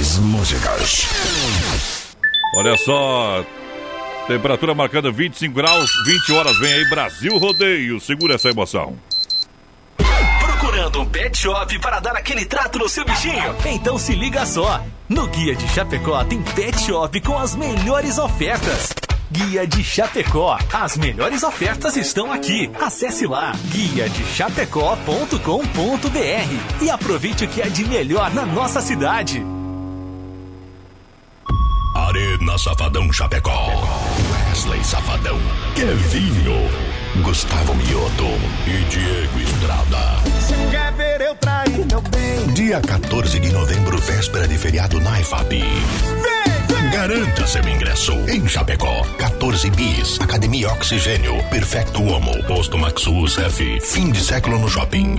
melhores músicas. Olha só, temperatura marcando 25 graus, 20 horas. Vem aí Brasil Rodeio. Segura essa emoção. Procurando um pet shop para dar aquele trato no seu bichinho? Então se liga só. No Guia de Chapecó tem pet shop com as melhores ofertas. Guia de Chapecó. As melhores ofertas estão aqui. Acesse lá guia de chapecó.com.br e aproveite o que é de melhor na nossa cidade. Arena Safadão Chapecó. Wesley Safadão. Kevinho. Gustavo Mioto e Diego Estrada. Quer ver eu trair meu bem? Dia 14 de novembro, véspera de feriado na IFAP. Garanta seu ingresso em Chapecó. 14 bis. Academia Oxigênio. Perfecto Homo. Posto Maxus F. Fim de século no shopping.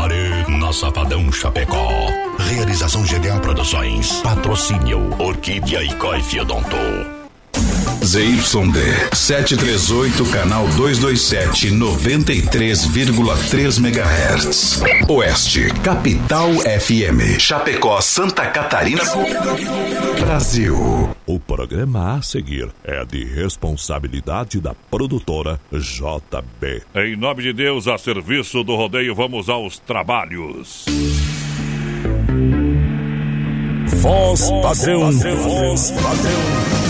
Arena Safadão Chapecó. Realização GDA Produções. Patrocínio Orquídea e Coife Odonto. ZYD 738, canal 227, 93,3 MHz. Oeste, Capital FM. Chapecó, Santa Catarina. Brasil. O programa a seguir é de responsabilidade da produtora JB. Em nome de Deus, a serviço do rodeio, vamos aos trabalhos. Voz padrão, voz padrão.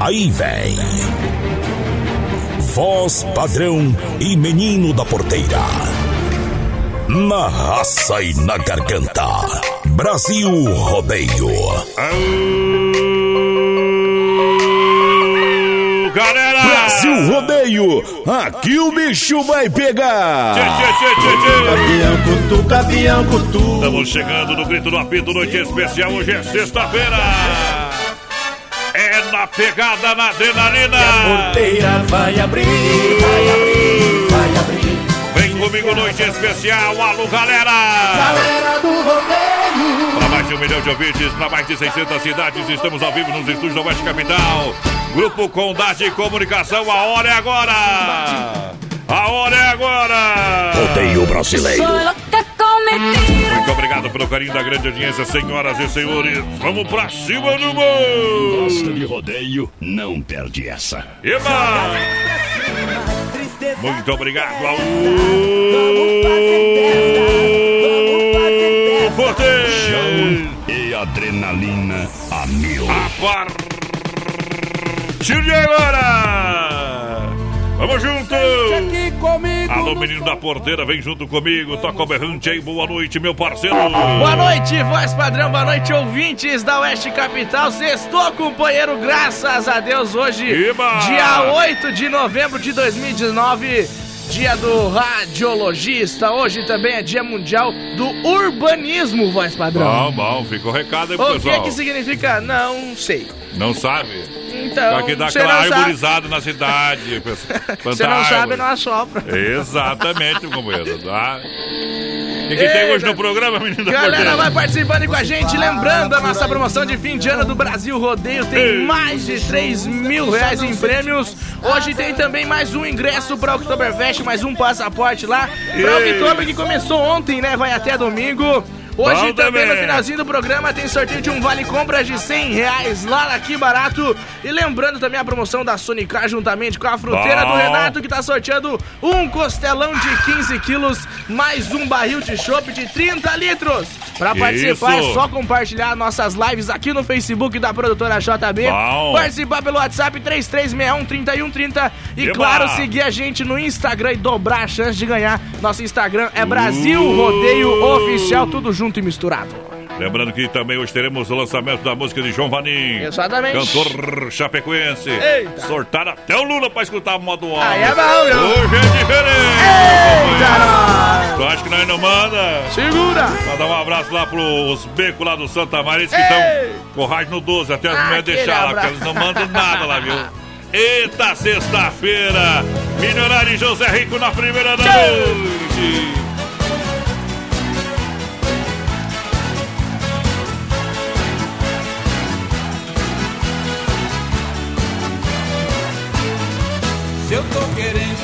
Aí vem. Voz padrão e menino da porteira. Na raça e na garganta. Brasil Rodeio. galera! Brasil Rodeio, aqui o bicho vai pegar! Tchê, tchê. Estamos chegando no grito do apito, noite especial. Hoje é sexta-feira. É na pegada, na adrenalina. Porteira vai abrir, vai abrir, vai abrir. Vem comigo, noite especial. Alô, galera! Galera do rodeio. Para mais de um milhão de ouvintes, para mais de 600 cidades, estamos ao vivo nos estúdios da Oeste Capital. Grupo Condade Comunicação, a hora é agora! A hora é agora! Rodeio Brasileiro. Muito obrigado pelo carinho da grande audiência, senhoras e senhores. Vamos pra cima do mundo! Gosta de rodeio? Não perde essa. Eba! Muito obrigado ao Forte! E adrenalina a mil. A partir de agora! Vamos junto! Aqui comigo. Alô, menino da porteira, vem junto comigo. Toca o berrante aí, boa noite, meu parceiro. Boa noite, voz padrão, boa noite, ouvintes da Oeste Capital. Sextou, companheiro, graças a Deus, hoje, Eba! dia 8 de novembro de 2019, dia do radiologista. Hoje também é dia mundial do urbanismo, voz padrão. Bom, bom, fica o recado aí pro o que pessoal. que significa? Não sei. Não sabe? Então, Aqui dá você aquela não sabe. arborizada na cidade. Você não sabe, não assopra. Exatamente, companheiro. Tá? O que, que tem hoje no programa, menino da Galera, vai participando com a gente. Lembrando, a nossa promoção de fim de ano do Brasil Rodeio tem mais de 3 mil reais em prêmios. Hoje tem também mais um ingresso para o Oktoberfest, mais um passaporte lá. Para o. Oktober, que começou ontem, né? Vai até domingo. Hoje Bom também no finalzinho do programa tem sorteio de um vale compras de 100 reais lá na Que Barato. E lembrando também a promoção da Sonicar juntamente com a fruteira Bom. do Renato que tá sorteando um costelão de 15 quilos mais um barril de chopp de 30 litros. Pra participar Isso. é só compartilhar nossas lives aqui no Facebook da produtora JB. Bom. Participar pelo WhatsApp 33613130 e Eba. claro, seguir a gente no Instagram e dobrar a chance de ganhar. Nosso Instagram é Brasil Rodeio Oficial, tudo junto e misturado. Lembrando que também hoje teremos o lançamento da música de João Vanim. Exatamente. Cantor chapecoense. Eita. Sortaram até o Lula pra escutar modo alto. Aí é bom, viu? Hoje é diferente. Eita, nós! Tu acha que nós não manda? Segura! Mandar um abraço lá pros becos lá do Santa Maria, que estão com rádio no 12, até as mulheres Aquele deixar lá, porque eles não mandam nada lá, viu? Eita, sexta-feira! Milionário José Rico na primeira noite! Se eu tô querendo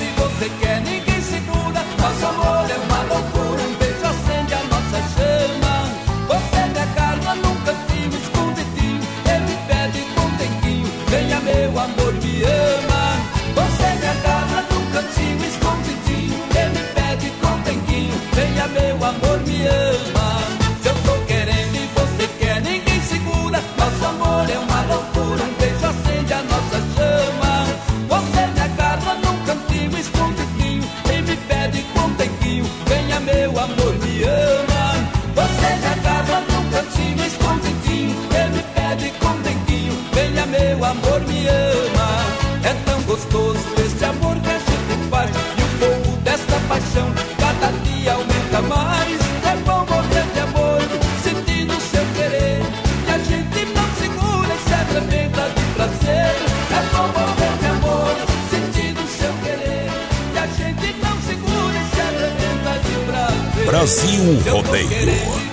gostoso este amor que a gente faz e o fogo desta paixão cada dia aumenta mais. É bom morrer de amor, sentindo seu querer e a gente não segura e se arrebenta de prazer. É bom morrer de amor, sentindo seu querer e a gente não segura e se arrebenta de prazer. Brasil Rodeio.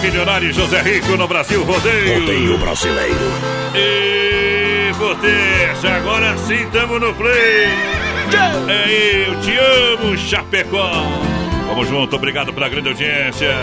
Milionário e José Rico no Brasil Rodeio. Rodeio brasileiro. E potência, agora sim estamos no play. É eu te amo, Chapecó. Vamos junto, obrigado pela grande audiência.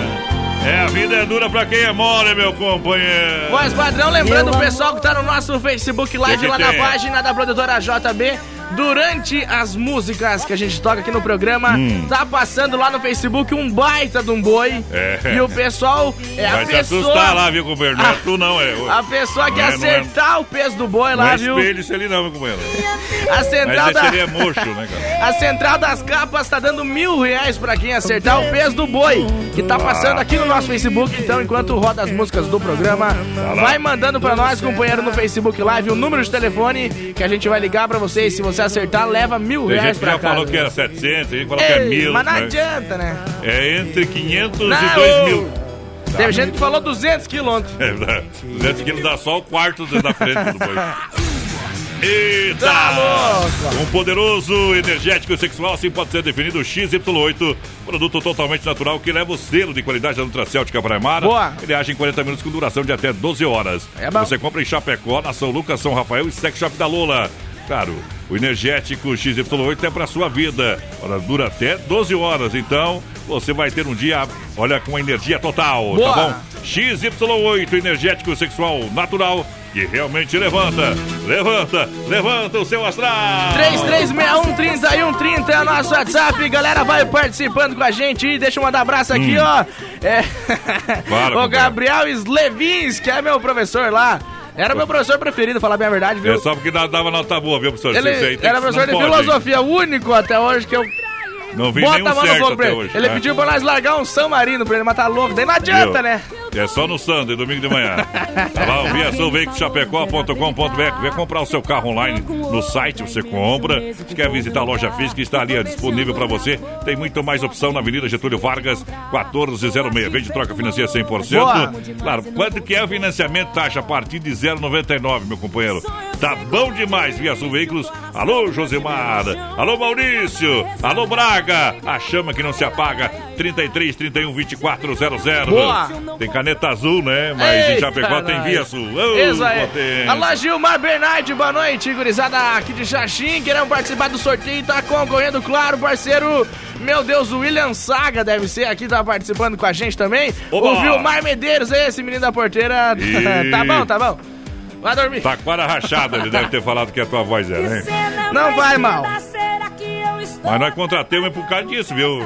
É, a vida é dura pra quem é mole, meu companheiro. Voz padrão, lembrando o pessoal que tá no nosso Facebook Live lá na tem? página da produtora JB. Durante as músicas que a gente toca aqui no programa, Hum. tá passando lá no Facebook um baita de um boi. É. E o pessoal é a Vai se pessoa. assustar lá, viu, companheiro? Não é tu não, é. A pessoa que Não é, não é. acertar o peso do boi Não lá, é viu? espelho isso ali não, meu companheiro. A central da. é mocho, né, cara? A central das capas tá dando mil reais pra quem acertar o peso do boi, que tá passando aqui no nosso Facebook. Então, enquanto roda as músicas do programa, vai mandando pra nós, companheiro, no Facebook Live, o número de telefone que a gente vai ligar pra vocês. Se você acertar, leva mil Tem reais gente que pra já casa. falou que era 700, tem gente que falou que é Ei, mil. mas não né? adianta, né? É entre 500 Não, e 2 mil. Teve gente que falou 200 quilômetros. É verdade. 200 quilos dá só o quarto da frente do boi. Eita! Tá louco! Um poderoso energético sexual assim pode ser definido XY8, produto totalmente natural que leva o selo de qualidade da Nutracêutica Paraimara. Boa. Ele age em 40 minutos com duração de até 12 horas. É bom. Você compra em Chapecó, na São Lucas, São Rafael e Sex Shop da Lola. Claro, o energético XY8 é para sua vida. Ora, dura até 12 horas, então você vai ter um dia, olha, com energia total, Boa. tá bom? XY8, energético sexual natural que realmente levanta, levanta, levanta o seu astral. 3361-3130 é o nosso WhatsApp. Galera, vai participando com a gente. Deixa eu mandar um abraço aqui, Hum. ó. É... Fala, o. Gabriel Slevins, que é meu professor lá. Era meu professor preferido, falar bem a verdade, viu? É só porque dava nota boa, viu, professor? Ele tem era professor de pode. filosofia, único até hoje que eu Não vi bota nenhum a mão no certo fogo pra ele. hoje. Ele né? pediu pra nós largar um São Marino pra ele matar louco, daí não adianta, Viu? né? É só no Sunday, domingo de manhã. Tá lá, o viaçãoveiculoschapecó.com.br. Vem comprar o seu carro online no site, você compra. Se quer visitar a loja física, está ali ó, disponível para você. Tem muito mais opção na Avenida Getúlio Vargas, 1406. Vende troca financeira 100%. Boa. Claro, quanto que é o financiamento? Taxa a partir de 0,99, meu companheiro. Tá bom demais, Via Sul Veículos. Alô, Josemar. Alô, Maurício. Alô, Braga. A chama que não se apaga. 33 31 24 00. Boa. Tem caneta azul, né? Mas em Eita, Chapecó tem. Via Sul. Ô, Isso aí. potência. Alô, Gilmar Bernardi, boa noite, gurizada aqui de Xaxim. Queremos participar do sorteio, tá concorrendo, claro, parceiro. Meu Deus, o William Saga deve ser aqui, tá participando com a gente também. Oba. O Vilmar Medeiros, esse menino da porteira. Ih. tá bom, tá bom. Vai dormir. Tá com a rachada, ele deve ter falado que a tua voz é, né? Não vai mal. Mas nós contratamos por causa disso, viu?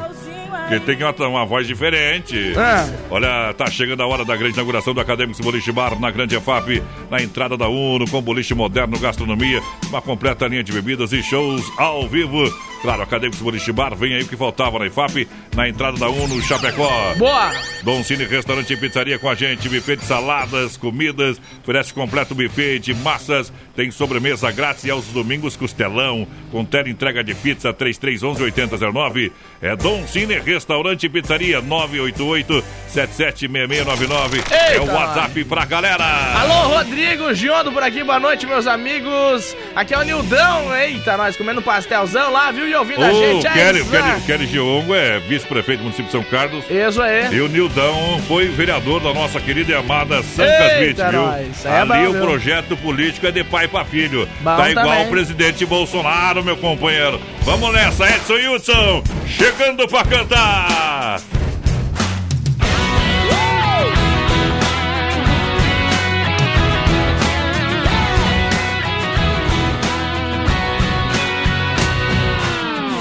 Porque tem uma, uma voz diferente. Ah. Olha, tá chegando a hora da grande inauguração do Acadêmicos Boliche Bar na Grande EFAP, na entrada da UNO, com boliche moderno, gastronomia, uma completa linha de bebidas e shows ao vivo. Claro, Acadêmicos Boliche Bar, vem aí o que faltava na EFAP, na entrada da UNO, Chapecó. Boa! Dom Cine Restaurante e Pizzaria com a gente. Buffet de saladas, comidas, oferece completo buffet de massas. Tem sobremesa grátis e aos domingos costelão. Com tela entrega de pizza 3311-8009. É Dom Cine Restaurante e Pizzaria 988 776699. É o! WhatsApp pra galera. Alô, Rodrigo Giondo por aqui, boa noite, meus amigos. Aqui é o Nildão, eita, nós comendo pastelzão lá, viu? E ouvindo a O gente aí. Kelly, Kelly, Kelly Giongo é vice-prefeito do município de São Carlos. Isso aí. E o Nildão foi vereador da nossa querida e amada Santa Eita, Smith, viu? nós. É Ali bom, o viu? projeto político é de pai pra filho. Bom tá igual também. o presidente Bolsonaro, meu companheiro. Vamos nessa, Edson Hudson, chegando pra cantar.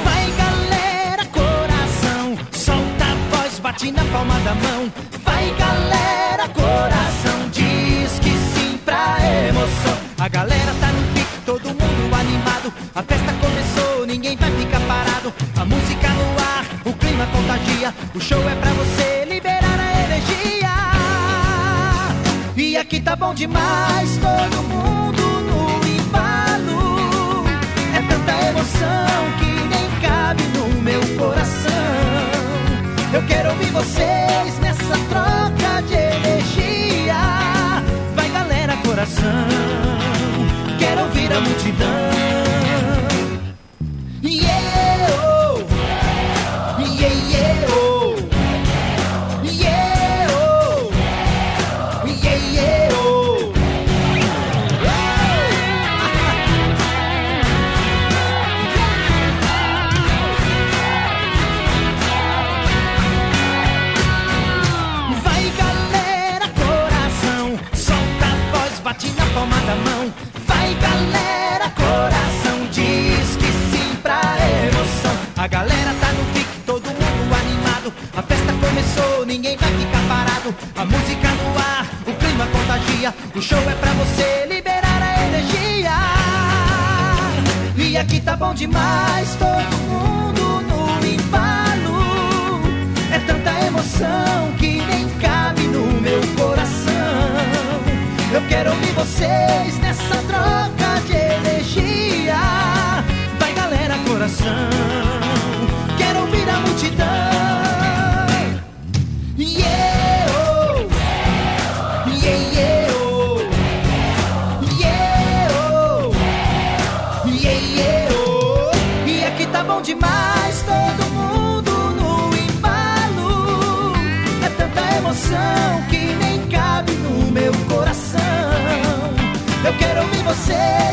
Vai galera, coração, solta a voz, bate na palma da mão. Vai galera, coração, diz que sim pra emoção. A galera tá no pique, todo mundo animado. A festa começou, ninguém vai ficar parado. A música clima contagia. O show é pra você liberar a energia. E aqui tá bom demais, todo mundo no embalo. É tanta emoção que nem cabe no meu coração. Eu quero ouvir vocês nessa troca de energia. Vai galera, coração. Quero ouvir a multidão. Ninguém vai ficar parado. A música no ar, o clima contagia. O show é pra você liberar a energia. E aqui tá bom demais, todo mundo no embalo. É tanta emoção que nem cabe no meu coração. Eu quero ouvir vocês nessa troca de energia. Vai galera, coração. Quero ouvir a multidão. Coração. Eu quero ouvir você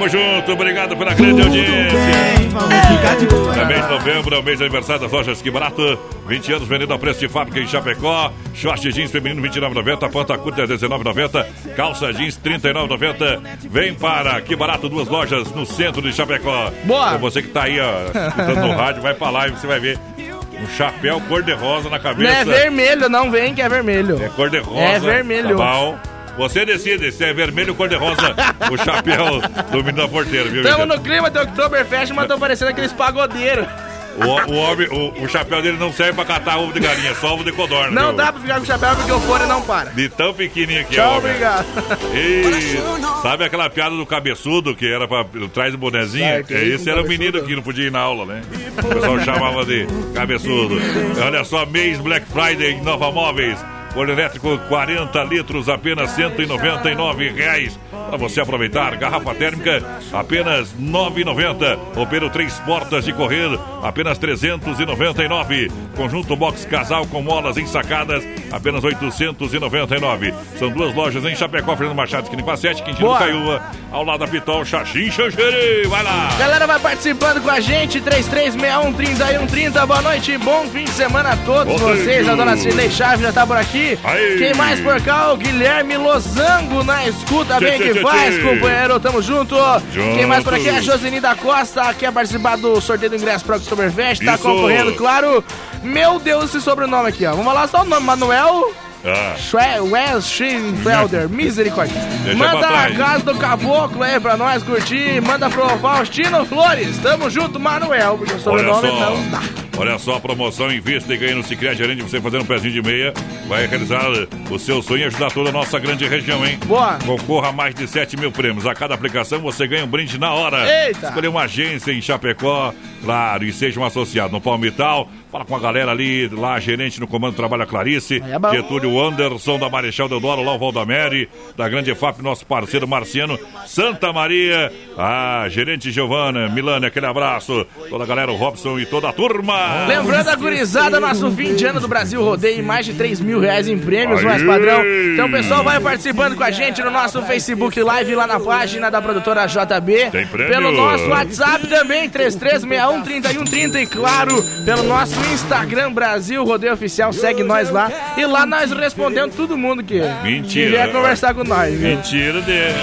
Tamo junto, obrigado pela grande audiência. Também de novembro é o mês de aniversário das lojas Que Barato. 20 anos vendendo a preço de fábrica em Chapecó. Short jeans feminino 29,90. Panta curta 19,90. Calça jeans 39,90. Vem para Que Barato, duas lojas no centro de Chapecó. Boa. É você que tá aí, ó, escutando no rádio, vai pra lá e você vai ver um chapéu cor-de-rosa na Não cabeça. é vermelho, não vem que é vermelho. É cor-de-rosa. É vermelho. Tá bom. Você decide se é vermelho ou cor-de-rosa o chapéu do menino da porteira, viu, Tamo Vicente? no clima do Oktoberfest, mas tô parecendo aqueles pagodeiros. O, o homem, o, o chapéu dele não serve pra catar ovo de galinha, só ovo de codorna. Não viu? dá pra ficar com o chapéu porque o fone não para. De tão pequenininho que é, Tchau, homem. obrigado. E sabe aquela piada do cabeçudo que era pra trás do bonezinho? É, esse era o menino que não podia ir na aula, né? O pessoal chamava de cabeçudo. Olha só, mês Black Friday em Nova Móveis. Forno elétrico 40 litros, apenas 199 reais. Para você aproveitar, garrafa térmica, apenas R$ 9,90. Opero três portas de correr, apenas R$ 399. Conjunto box casal com molas ensacadas, apenas R$ 899. São duas lojas em Chapecó, Fernando Machado, esquina com a 7, Quintino. Caiúva, ao lado da Pitol, Xaxim Xanxerê. Vai lá! Galera vai participando com a gente, 33613130. Boa noite, bom fim de semana a todos Boa vocês. A dona Cirlei Chaves já tá por aqui. Aí. Quem mais por cá? O Guilherme Losango na escuta. Bem que tchê, faz, tchê. companheiro. Tamo junto. Quem mais por aqui? A Josini da Costa. Quer participar do sorteio do ingresso pro Oktoberfest. Tá Isso. concorrendo, claro. Meu Deus, esse sobrenome aqui, ó. Vamos lá, só o nome. Manuel Ah, Wes Schinfelder, misericórdia. Deixa Manda a casa do caboclo aí pra nós curtir. Manda pro Faustino Flores. Tamo junto, Manuel. Porque o olha sobrenome só. não dá. Olha só a promoção, invista e ganha no Cicred, gerente, você fazendo um pezinho de meia, vai realizar o seu sonho e ajudar toda a nossa grande região, hein? Boa. Concorra a mais de 7 mil prêmios. A cada aplicação você ganha um brinde na hora. Eita. Escolher uma agência em Chapecó, claro, e seja um associado no Palmital. Fala com a galera ali, lá, gerente no comando trabalha Clarice, é. Getúlio Anderson, da Marechal Deodoro, lá o Valdamere, da Grande EFAP, nosso parceiro Marciano, Santa Maria, a gerente Giovana, Milane, aquele abraço, toda a galera, o Robson e toda a turma. Lembrando a gurizada, nosso fim de ano do Brasil Rodeio, mais de 3 mil reais em prêmios, mais padrão. Então o pessoal vai participando com a gente no nosso Facebook Live, lá na página da produtora JB. Tem prêmio. Pelo nosso WhatsApp também, 33613130 e claro, pelo nosso Instagram Brasil Rodeio Oficial, segue nós lá. E lá nós respondemos todo mundo que Mentira. vier conversar com nós. viu? Mentira dele.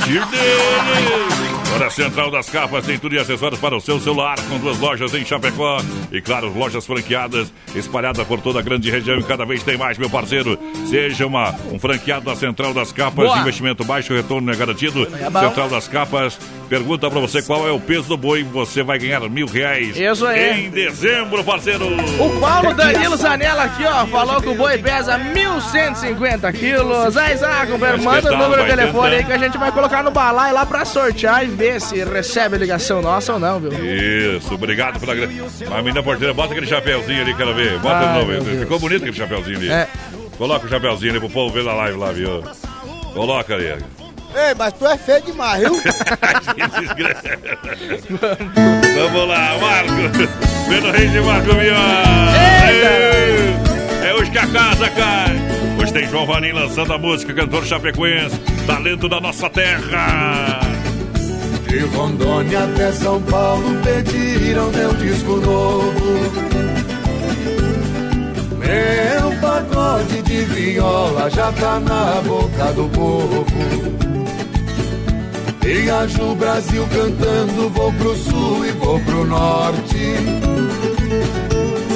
Mentira dele. A Central das Capas tem tudo e acessórios para o seu celular, com duas lojas em Chapecó. E claro, lojas franqueadas espalhadas por toda a grande região e cada vez tem mais, meu parceiro. Seja uma, um franqueado da Central das Capas, Boa. investimento baixo, retorno é garantido. É. Central das Capas pergunta para você qual é o peso do boi, você vai ganhar mil reais. Isso aí. Em dezembro, parceiro. O Paulo Danilo Zanella aqui, ó, falou que o boi pesa 1.150 quilos. Aí, companheiro, manda o número de vai telefone aí tentando. que a gente vai colocar no balai lá pra sortear e ver se recebe ligação nossa ou não, viu? Isso, obrigado pela grande. A menina porteira, bota aquele chapéuzinho ali, quero ver. Bota Ai, de novo. Ficou bonito aquele chapéuzinho ali. É. Coloca o chapéuzinho ali pro povo ver na live lá, viu? Coloca ali. Ei, mas tu é feio demais, viu? Vamos lá, Marco. Vendo Reis de Marco Viola. É hoje que a casa cai. Hoje tem João Vanim lançando a música, cantor chapecoense, talento da nossa terra. De Rondônia até São Paulo pediram meu disco novo. Meu pagode de viola já tá na boca do povo. Viajo o Brasil cantando, vou pro sul e vou pro norte.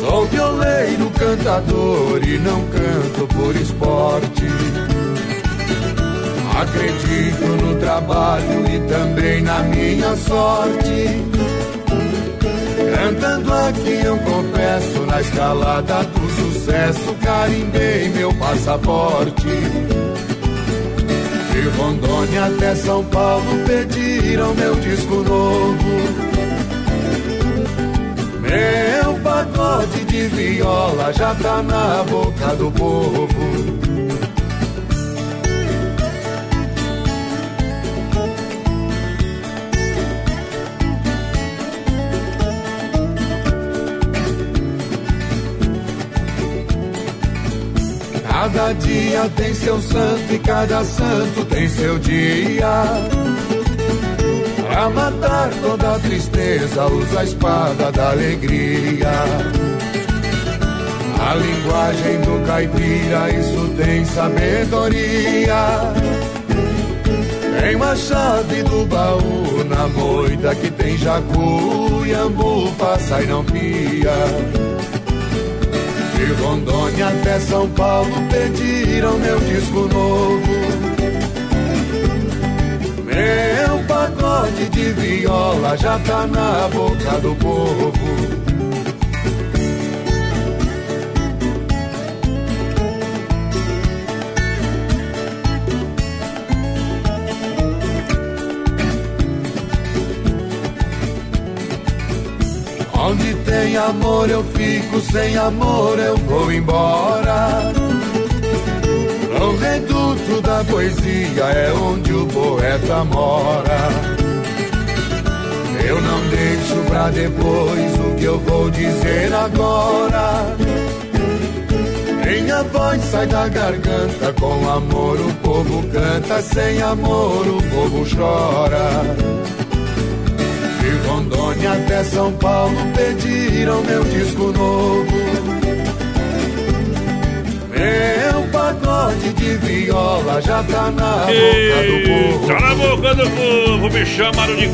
Sou violeiro, cantador e não canto por esporte. Acredito no trabalho e também na minha sorte. Cantando aqui eu confesso, na escalada do sucesso, carimbei meu passaporte. De Rondônia até São Paulo pediram meu disco novo. Meu pagode de viola já tá na boca do povo. Cada dia tem seu santo e cada santo tem seu dia. Pra matar toda tristeza, usa a espada da alegria. A linguagem do caipira, isso tem sabedoria. Tem uma chave do baú na moita que tem jacu e ambu, passa e não pia. De Rondônia até São Paulo pediram meu disco novo. Meu pacote de viola já tá na boca do povo. Tem amor eu fico, sem amor eu vou embora. No reduto da poesia é onde o poeta mora. Eu não deixo pra depois o que eu vou dizer agora. Minha voz sai da garganta, com amor o povo canta, sem amor o povo chora. De Rondônia até São Paulo pediram meu disco novo. Meu pacote de viola já tá na boca do povo. Tá na boca do povo, me chamaram de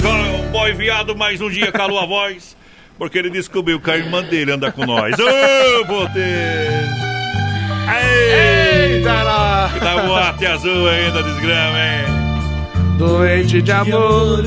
boy viado, mais um dia calou a voz. Porque ele descobriu que a irmã dele anda com nós. Ô, oh, Botelho! Eita, lá! E tá boate azul ainda, desgrama, hein? Doente de amor.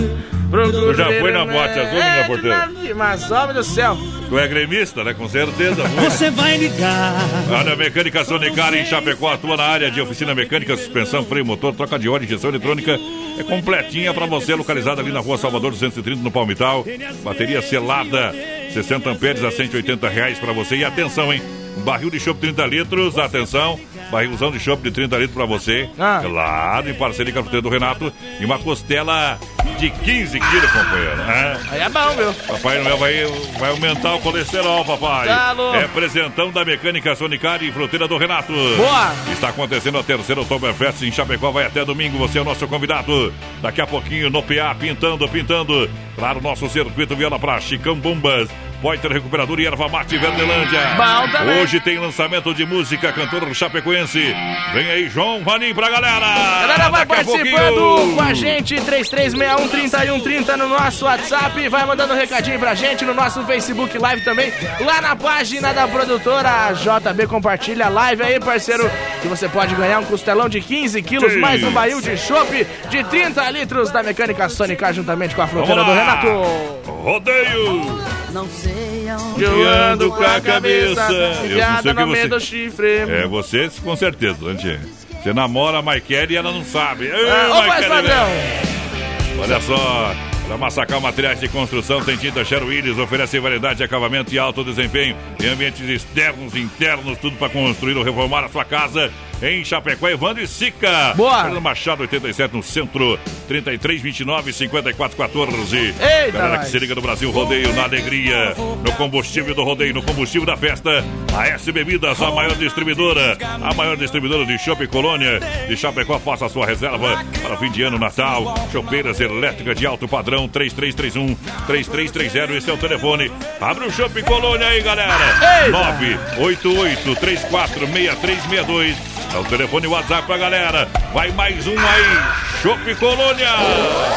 Tu já foi na boate azul, é, minha porteira? Mas, homem do céu. Tu é gremista, né? Com certeza. Você vai ligar. Olha, Mecânica Sonicar em Chapecó atua na área de oficina mecânica, suspensão, freio, motor, troca de óleo, injeção eletrônica. É completinha para você, localizada ali na rua Salvador 230, no Palmital. Bateria selada, 60 amperes a 180 reais para você. E atenção, hein? Barril de chopp 30 litros, atenção. Barrilzão de chopp de 30 litros pra você. Ah. Claro, em parceria com a do Renato. E uma costela de 15 quilos, companheiro. É. Aí é bom, viu? Papai Noel vai, vai aumentar o colesterol, papai. Tá é presentão da Mecânica Sonicar e fruteira do Renato. Boa. Está acontecendo a terceira Oktoberfest em Chapecó. Vai até domingo. Você é o nosso convidado. Daqui a pouquinho no PA, pintando, pintando. Claro, nosso circuito viola pra Chicão Bombas. Poiter Recuperador e Erva Mate Verdelândia. Hoje tem lançamento de música, cantor chapecoense. Vem aí, João Vanim pra galera. Galera, vai Daqui participando com a gente, 3361-3130 no nosso WhatsApp. Vai mandando um recadinho pra gente no nosso Facebook Live também. Lá na página da produtora JB Compartilha a live aí, parceiro. Que você pode ganhar um costelão de 15 quilos, Sim. mais um barril de chopp de 30 litros da Mecânica Sônica, juntamente com a fruteira do. Renato. Rodeio. Não sei aonde. Eu ando com a cabeça enfiada que no meio do chifre. É, você com certeza, gente. Você namora a Maikele e ela não sabe. Ah, Ô, voz padrão. Olha só, para Massacal Materiais de Construção tem tinta Sher Willis, oferece variedade de acabamento e alto desempenho em ambientes externos e internos, tudo para construir ou reformar a sua casa. Em Chapecó, Evandro e Sica. Boa. Fernando Machado 87 no centro, 33 29 54 14. Eita, Galera nós. que se liga no Brasil Rodeio na alegria, no combustível do rodeio, no combustível da festa. A S Bebidas, a maior distribuidora, a maior distribuidora de Shopping Colônia. De Chapecó, faça a sua reserva para o fim de ano, Natal. Chopeiras elétricas de alto padrão, 3331 3330. Esse é o telefone. Abre o Shopping Colônia aí, galera. Eita. 988 346362. É o telefone e WhatsApp pra galera. Vai mais um aí. Shopping Colônia.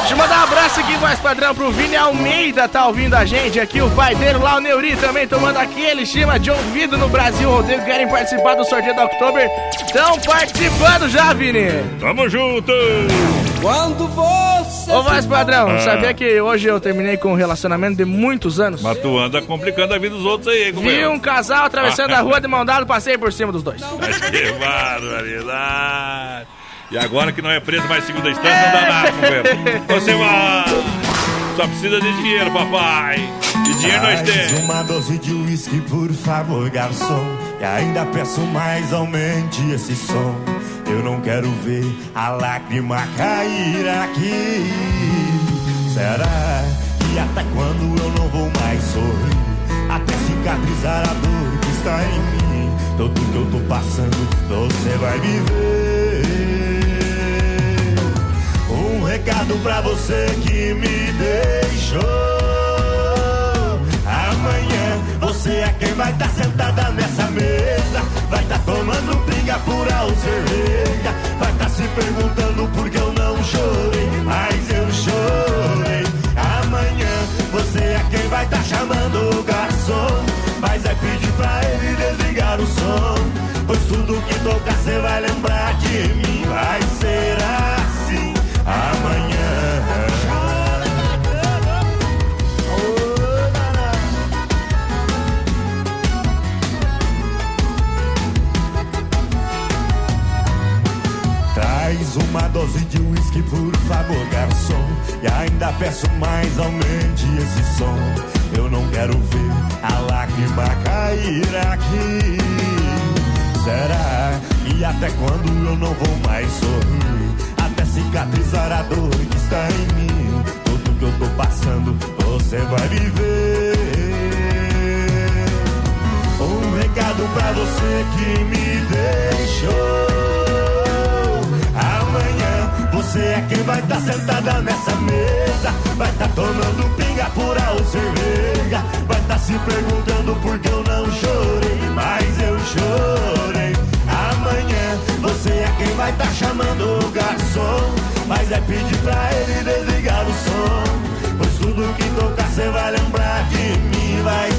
Deixa eu mandar um abraço aqui, voz padrão, pro Vini Almeida, tá ouvindo a gente aqui, o pai dele lá, o Neuri, também tomando aquele chama de ouvido no Brasil Rodeio, querem participar do sorteio da Oktober. Estão participando já, Vini! Tamo junto. Quando você. Ô, voz padrão, Ah. sabia que hoje eu terminei com um relacionamento de muitos anos? Mas tu anda complicando a vida dos outros aí, Vi companheiro. um casal atravessando a rua de mão dada, passei por cima dos dois. Mas que barbaridade. E agora que não é preso mais segunda instância, não dá nada, companheiro. Você vai. Só precisa de dinheiro, papai. E dinheiro nós Mais temos. uma dose de uísque, por favor, garçom. E ainda peço mais, aumente esse som. Eu não quero ver a lágrima cair aqui. Será que até quando eu não vou mais sorrir? Até cicatrizar a dor que está em mim. Tudo que eu tô passando, você vai viver. Um recado pra você que me deixou. Amanhã você é quem vai estar sentada nessa mesa. Vai estar tomando pinga pura ou cerveja. Vai estar se perguntando por que eu não chorei. Mas eu chorei. Amanhã você é quem vai estar chamando o garçom. Mas é pedir pra ele desligar o som. Pois tudo que tocar você vai lembrar de mim. Vai uísque, por favor, garçom. E ainda peço mais, aumente esse som. Eu não quero ver a lágrima cair aqui. Será? E até quando eu não vou mais sorrir? Até cicatrizar a dor que está em mim. Tudo que eu tô passando, você vai viver. Um recado pra você que me deixou. Você é quem vai estar sentada nessa mesa. Vai estar tomando pinga pura ou cerveja. Vai estar se perguntando por que eu não chorei. Mas eu chorei. Amanhã você é quem vai estar chamando o garçom. Mas é pedir pra ele desligar o som. Pois tudo que tocar você vai lembrar de mim. Vai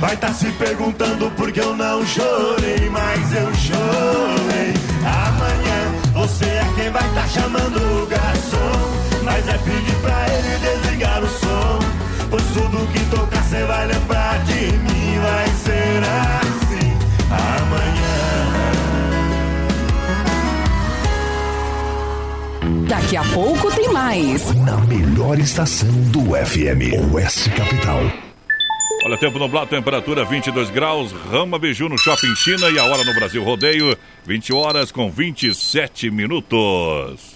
Vai estar se perguntando por que eu não chorei, mas eu chorei. Amanhã você é quem vai estar chamando o garçom. Mas é pedir pra ele desligar o som. Pois tudo que tocar você vai lembrar de mim. Vai ser assim amanhã. Daqui a pouco tem mais. Na melhor estação do FM, Oeste Capital. Olha, tempo nublado, temperatura 22 graus, Rama Biju no Shopping China e a hora no Brasil Rodeio, 20 horas com 27 minutos.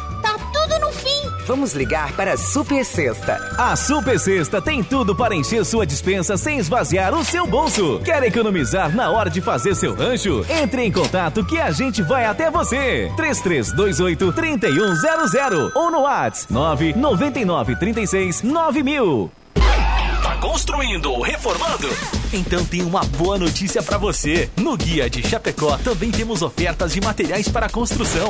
tá tudo no fim. Vamos ligar para a Super Sexta. A Super Sexta tem tudo para encher sua dispensa sem esvaziar o seu bolso. Quer economizar na hora de fazer seu rancho? Entre em contato que a gente vai até você. 3328 3100 ou no WhatsApp 999 36 9000. Tá construindo ou reformando? Então tem uma boa notícia para você. No Guia de Chapecó também temos ofertas de materiais para construção.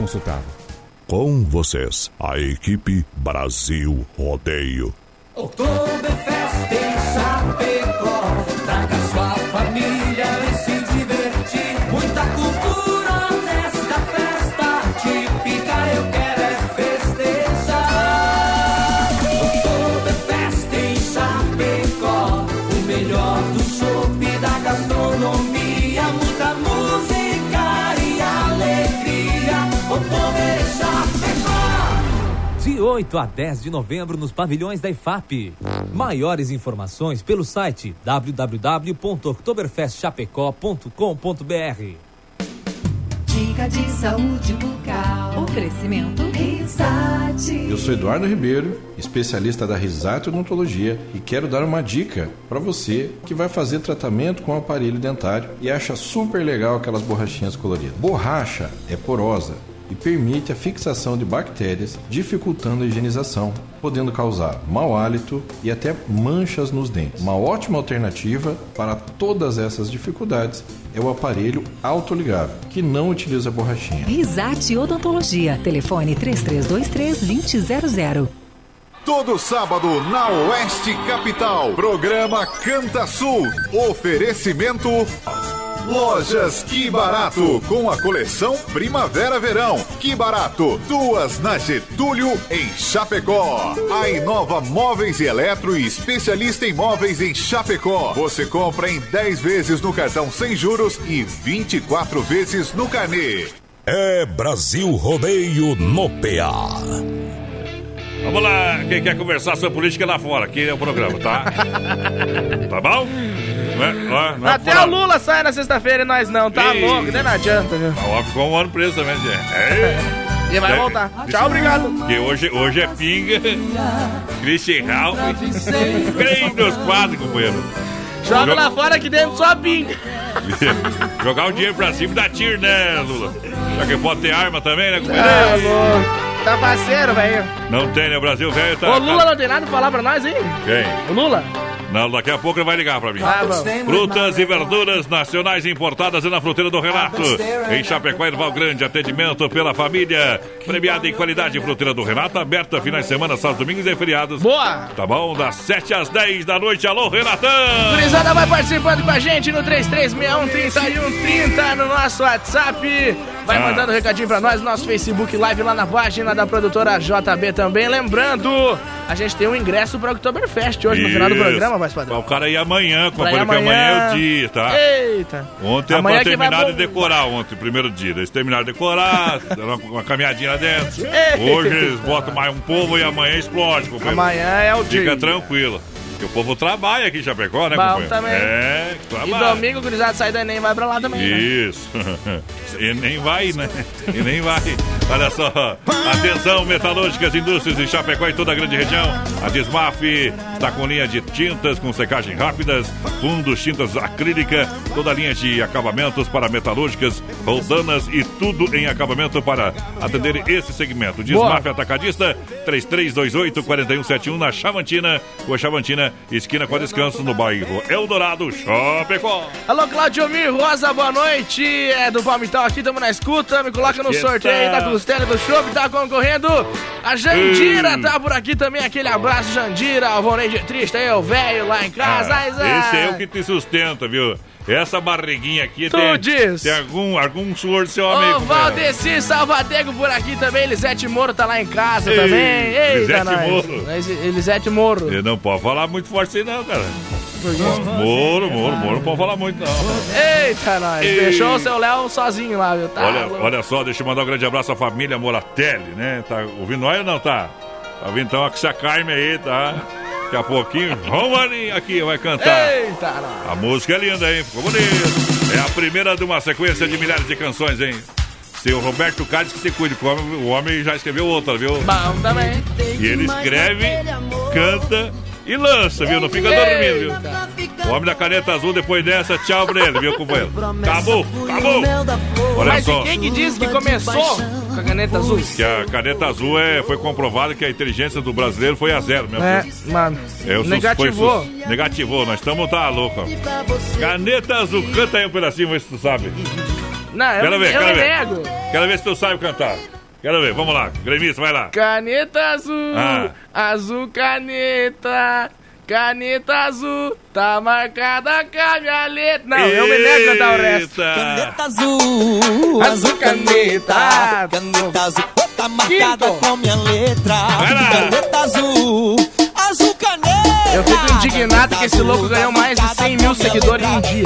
consultado. Com vocês, a equipe Brasil Rodeio. Oktoberfest em Chapecó. 8 a 10 de novembro nos pavilhões da IFAP. Maiores informações pelo site www.oktoberfestchapecó.com.br. Dica de saúde bucal. Oferecimento Risate. Eu sou Eduardo Ribeiro, especialista da Risate Odontologia e quero dar uma dica para você que vai fazer tratamento com aparelho dentário e acha super legal aquelas borrachinhas coloridas. Borracha é porosa e permite a fixação de bactérias, dificultando a higienização, podendo causar mau hálito e até manchas nos dentes. Uma ótima alternativa para todas essas dificuldades é o aparelho autoligável, que não utiliza borrachinha. Risate Odontologia. Telefone 3323-2000. Todo sábado na Oeste Capital. Programa Canta Sul. Oferecimento. Lojas Que Barato, com a coleção Primavera-Verão. Que Barato, duas na Getúlio, em Chapecó. A Inova Móveis e Eletro especialista em móveis em Chapecó. Você compra em 10 vezes no cartão sem juros e 24 vezes no carnê. É Brasil Rodeio no PA. Vamos lá, quem quer conversar sobre política lá fora, aqui é o programa, tá? tá bom? Não é, não é, é Até o. Lula sai na sexta-feira e nós não. Tá Ih. louco, né? Não adianta, viu? Ficou um ano preso também. E vai voltar. Tchau, obrigado. Porque hoje, hoje é pinga, Christian Ralph, creme nos quadros, companheiro. Joga lá fora aqui dentro só pinga. Jogar um dinheiro pra cima dar tiro, né, Lula? Já que pode ter arma também, né, companheiro? Ah, louco. Tá parceiro, velho. Não tem, né? O Brasil velho tá. Ô, Lula não tem nada pra falar pra nós, hein? Quem? O Lula? Não, daqui a pouco ele vai ligar pra mim. Ah. Frutas e verduras nacionais importadas na fruteira do Renato. Em Chapecó e Val Grande, atendimento pela família. Premiada em qualidade, fruteira do Renato, aberta finais de semana, sábados, domingos e feriados. Boa! Tá bom? Das 7 às 10 da noite. Alô, Renatão! Gurizada vai participando com a gente no 3361-3130 no nosso WhatsApp. Vai Ah. mandando um recadinho pra nós no nosso Facebook Live lá na página da produtora JB também. Lembrando, a gente tem um ingresso pro Oktoberfest hoje no final do Isso. programa, padrão. O cara ia amanhã, Pra companheiro, ir que amanhã é o dia, tá? Eita. Ontem é Amanhã pra que vai terminar de decorar ontem, primeiro dia. Eles terminaram de decorar, deram uma, uma caminhadinha lá dentro. Hoje eles botam mais um povo e amanhã explode, companheiro. Amanhã é o Fica dia. tranquilo. O povo trabalha aqui em Chapecó, né, Bom companheiro? também. É, E trabalha. domingo, gurizada, sai do Enem vai pra lá também, né? Isso. E nem vai, né? E nem vai. Olha só. Atenção, metalúrgicas, indústrias em Chapecó e toda a grande região. A Desmaf está com linha de tintas com secagem rápidas, fundos, tintas acrílica, toda a linha de acabamentos para metalúrgicas, roldanas e tudo em acabamento para atender esse segmento. Desmaf Atacadista 3328-4171 na Chavantina, Rua Chavantina, esquina com a descanso no bairro Eldorado, Chapecó. Alô, Claudio Mir Rosa, boa noite. É do Palmital aqui, tamo na escuta. Me coloca no sorteio da costela do show tá concorrendo. A Jandira tá por aqui também. Aquele abraço, Jandira. O Vonei de Triste aí, o velho lá em casa. Ah, esse é o que te sustenta, viu? Essa barriguinha aqui Tu tem, diz. tem algum, algum suor do seu amigo. Ô, Valdeci Salvadego por aqui também. Elisete Moro tá lá em casa Ei, também. Eita, Elisete. Moro. Elisete Moro. Ele não pode falar muito forte assim, não, cara. Moro, Moro, Moro, não pode falar muito, não. Eita, nós. Ei. Deixou o seu Léo sozinho lá, viu? Tá olha, louco. olha só, deixa eu mandar um grande abraço à família Moratelli, né? Tá ouvindo nós ou não tá? Tá ouvindo então a essa Carme aí, tá? Daqui a pouquinho, Romaninho aqui vai cantar. Eita. A música é linda, hein? Ficou bonito. É a primeira de uma sequência de milhares de canções, hein? Seu Roberto Cádiz que se cuide, que o homem, o homem já escreveu outra, viu? Bom também. E ele escreve, canta e lança, viu? Não fica dormindo, viu? O homem da caneta azul, depois dessa, tchau pra ele, viu, companheiro? Acabou, acabou! Olha Mas só. quem que disse que começou com a caneta azul? Que a caneta azul é, foi comprovado que a inteligência do brasileiro foi a zero mesmo. É, mano. É, o sus- Negativou. sus- negativou, nós estamos tá louco. ó. Caneta azul, canta aí um pedacinho, vê se tu sabe. Não, eu, Quero ver, eu quero me ver. Quero ver se tu sabe cantar. Quero ver, vamos lá. Gremista, vai lá. Caneta azul, Ah. azul caneta, caneta azul, tá marcada com a minha letra. Não, eu me nego a cantar o resto. Eita. Caneta azul, azul caneta, caneta azul, tá marcada Quinto. com minha letra. Vai lá. Caneta azul, azul caneta. Eu fico indignado que esse louco ganhou mais de 100 mil seguidores em um dia.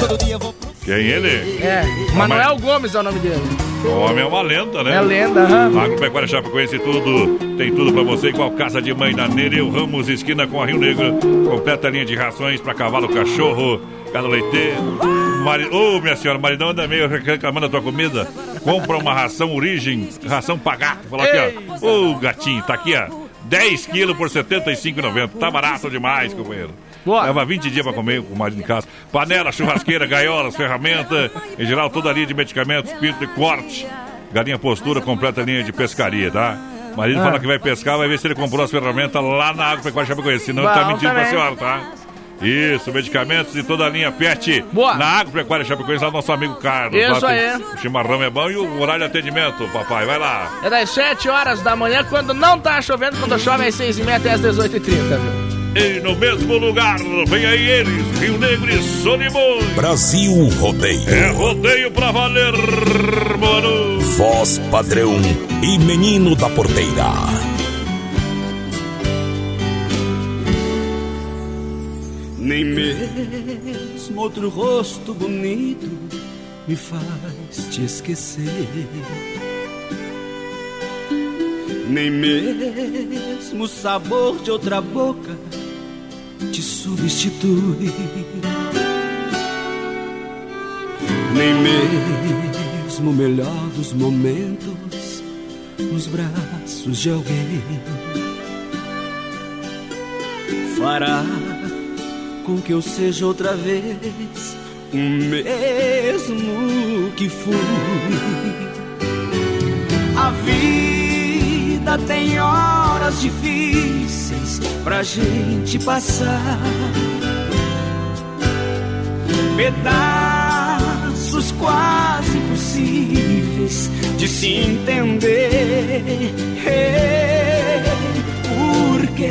Quem ele? É, Manuel Gomes é o nome dele. O homem é uma lenda, né? É lenda, aham. Agropecuária Chapecoense, tudo, tem tudo pra você, igual casa de mãe na Nereu Ramos, esquina com a Rio Negro. Completa linha de rações pra cavalo, cachorro, gado leiteiro. Mari... Ô, minha senhora, maridão anda meio reclamando da tua comida. Compra uma ração origem, ração pagato. Fala aqui, ó. Ô, gatinho, tá aqui, ó. 10 quilos por R$ 75,90. Tá barato demais, companheiro. Leva 20 dias pra comer com o marido em casa. Panela, churrasqueira, gaiolas, ferramenta. Em geral, toda a linha de medicamentos, pinto e corte. Galinha postura, completa linha de pescaria, tá? O marido Ah. fala que vai pescar, vai ver se ele comprou as ferramentas lá na Água Pecuária Chapecoense. Senão ele tá Bom mentindo pra também. senhora, tá? Isso, medicamentos e toda a linha PET na Água Pecuária Chapecoense, lá do nosso amigo Carlos. Isso aí. O chimarrão é bom e o horário de atendimento, papai. Vai lá. É das 7 horas da manhã, quando não tá chovendo, quando chove é 6 e meia até as 18h30, viu? E no mesmo lugar, vem aí eles, Rio Negro e Solimões. Brasil Rodeio. É rodeio pra valer, mano. Voz padrão e menino da porteira. Nem mesmo outro rosto bonito me faz te esquecer. Nem mesmo o sabor de outra boca te substitui. Nem mesmo o melhor dos momentos nos braços de alguém fará com que eu seja outra vez o mesmo que fui. A vida tem horas difíceis pra gente passar. Pedaços quase impossíveis de se entender. Porque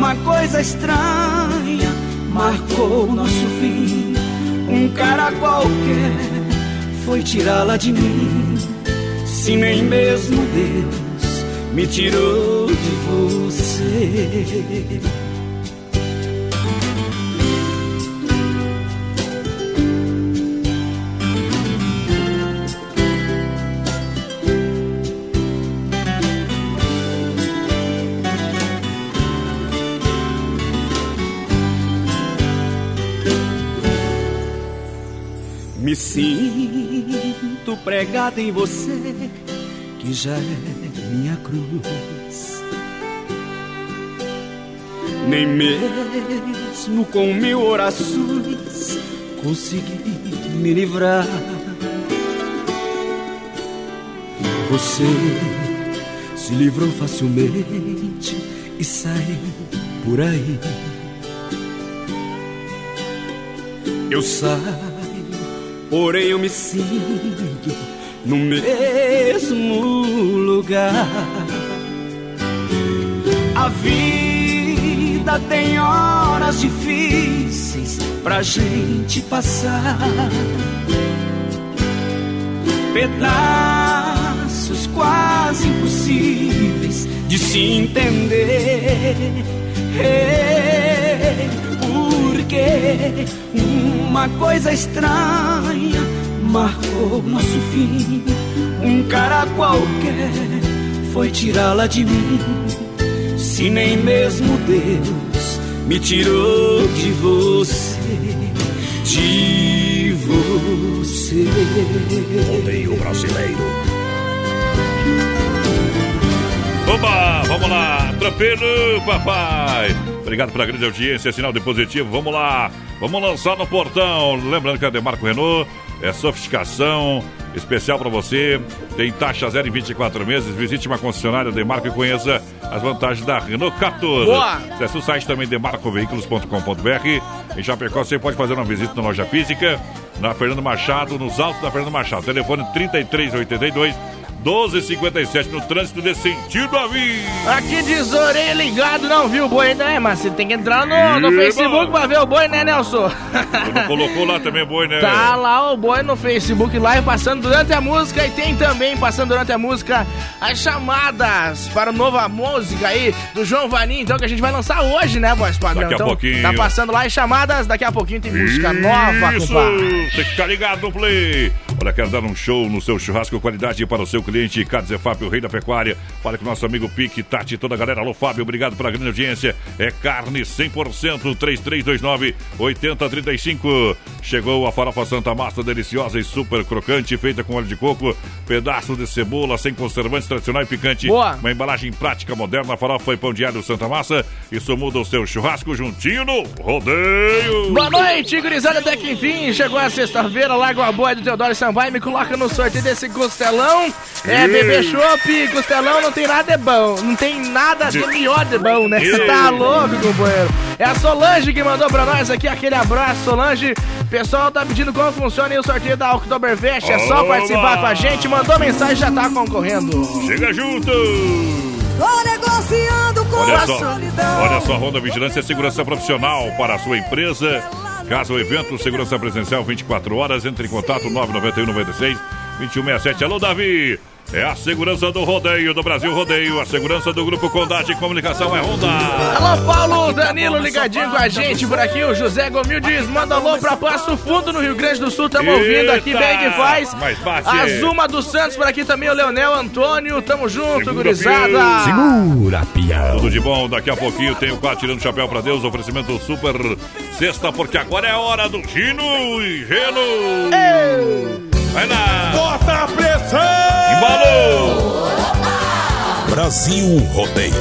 uma coisa estranha marcou o nosso fim. Um cara qualquer foi tirá-la de mim. Se nem mesmo Deus me tirou de você. Sinto pregado em você, que já é minha cruz. Nem mesmo com mil orações consegui me livrar. Você se livrou facilmente e saiu por aí. Eu saio Porém eu me sinto no mesmo lugar. A vida tem horas difíceis pra gente passar. Pedaços quase impossíveis de se entender. Porque uma coisa estranha marcou nosso fim. Um cara qualquer foi tirá-la de mim. Se nem mesmo Deus me tirou de você, de você. Rodeio brasileiro. Oba, vamos lá, tropeiro, papai. Obrigado pela grande audiência, sinal de positivo. Vamos lá, vamos lançar no portão. Lembrando que a Demarco Renault é sofisticação especial para você. Tem taxa zero em 24 meses. Visite uma concessionária Demarco e conheça as vantagens da Renault 14. Boa! Acesse o site também demarcoveículos.com.br. Em Chapecó você pode fazer uma visita na loja física, na Fernando Machado, nos altos da Fernando Machado. Telefone 3382 12h57 no trânsito de sentido a vir. Aqui diz orelha ligado, não viu o boi, né? Mas você tem que entrar no, no. Facebook pra ver o boi, né, Nelson? Não colocou lá também boi, né? Tá lá o boi no Facebook Live passando durante a música e tem também passando durante a música as chamadas para nova música aí do João Vaninho, então que a gente vai lançar hoje, né, voz padrão? Daqui a então, pouquinho. Tá passando lá as chamadas, daqui a pouquinho tem música nova, Isso, compadre. tem que ficar ligado no play. Olha, quero dar um show no seu churrasco, qualidade para o seu cliente. Cadzefap, o rei da pecuária. Fala com o nosso amigo Pique, Tati, toda a galera. Alô, Fábio, obrigado pela grande audiência. É carne 100%, 3329 8035. Chegou a farofa Santa Massa, deliciosa e super crocante, feita com óleo de coco, pedaços de cebola, sem conservantes, tradicional e picante. Boa. Uma embalagem prática, moderna, farofa e pão de alho Santa Massa. Isso muda o seu churrasco juntinho no rodeio. Boa noite, gurizada, até que enfim chegou a sexta-feira, larga a boia do Teodoro Sambai e me coloca no sorteio desse costelão. É, Ei. bebê chopp, costelão não tem nada de bom, não tem nada de melhor de bom, né? Tá louco, companheiro. É a Solange que mandou pra nós aqui, aquele abraço, Solange. Pessoal tá pedindo como funciona o sorteio da Oktoberfest, é só Oba. participar com a gente, mandou mensagem, já tá concorrendo. Chega junto! Tô negociando com Olha a só, solidão. olha só, Ronda Vigilância e Segurança Profissional para a sua empresa. Caso o evento, segurança presencial 24 horas, entre em contato 991 96 2167. Alô, Davi! É a segurança do rodeio do Brasil Rodeio, a segurança do Grupo Condade Comunicação é Honda. Alô, Paulo Danilo ligadinho com a gente por aqui. O José Gomil diz: manda alô pra Passo Fundo, no Rio Grande do Sul. Tamo ouvindo aqui, bem que faz. Bate. A Zuma dos Santos por aqui também, o Leonel Antônio. Tamo junto, Segura, gurizada. Pião. Segura, pião. Tudo de bom, daqui a pouquinho tem o quadro Tirando Chapéu pra Deus, oferecimento super sexta, porque agora é a hora do Gino e Gelo. Vai lá! Bota a pressão! Embalou! Brasil Rodeio.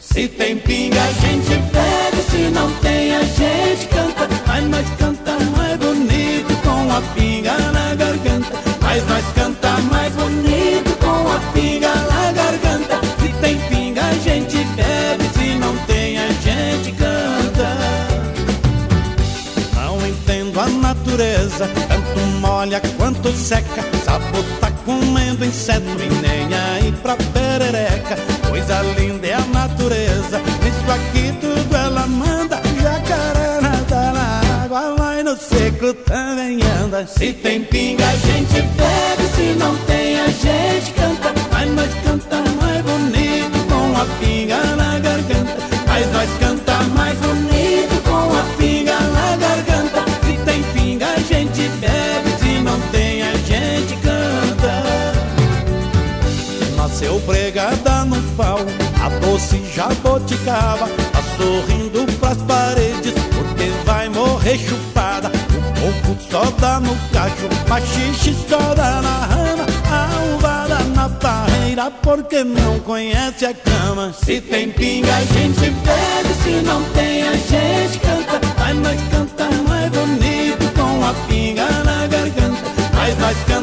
Se tem pinga, a gente bebe. Se não tem, a gente canta. Mas nós canta mais bonito com a pinga na garganta. Mas nós canta tanto molha quanto seca. Sapo tá comendo inseto e nem aí pra perereca. Coisa linda é a natureza, isso aqui tudo ela manda. Jacaré nada na água, mas no seco também anda. Se tem pinga, a gente bebe, se não tem, a gente canta. Mas nós dá no cacho, machixe dá na rama. A uvada na barreira, porque não conhece a cama. Se tem pinga, a gente bebe. Se não tem, a gente canta. Mas nós canta mais bonito com a pinga na garganta. Mas nós canta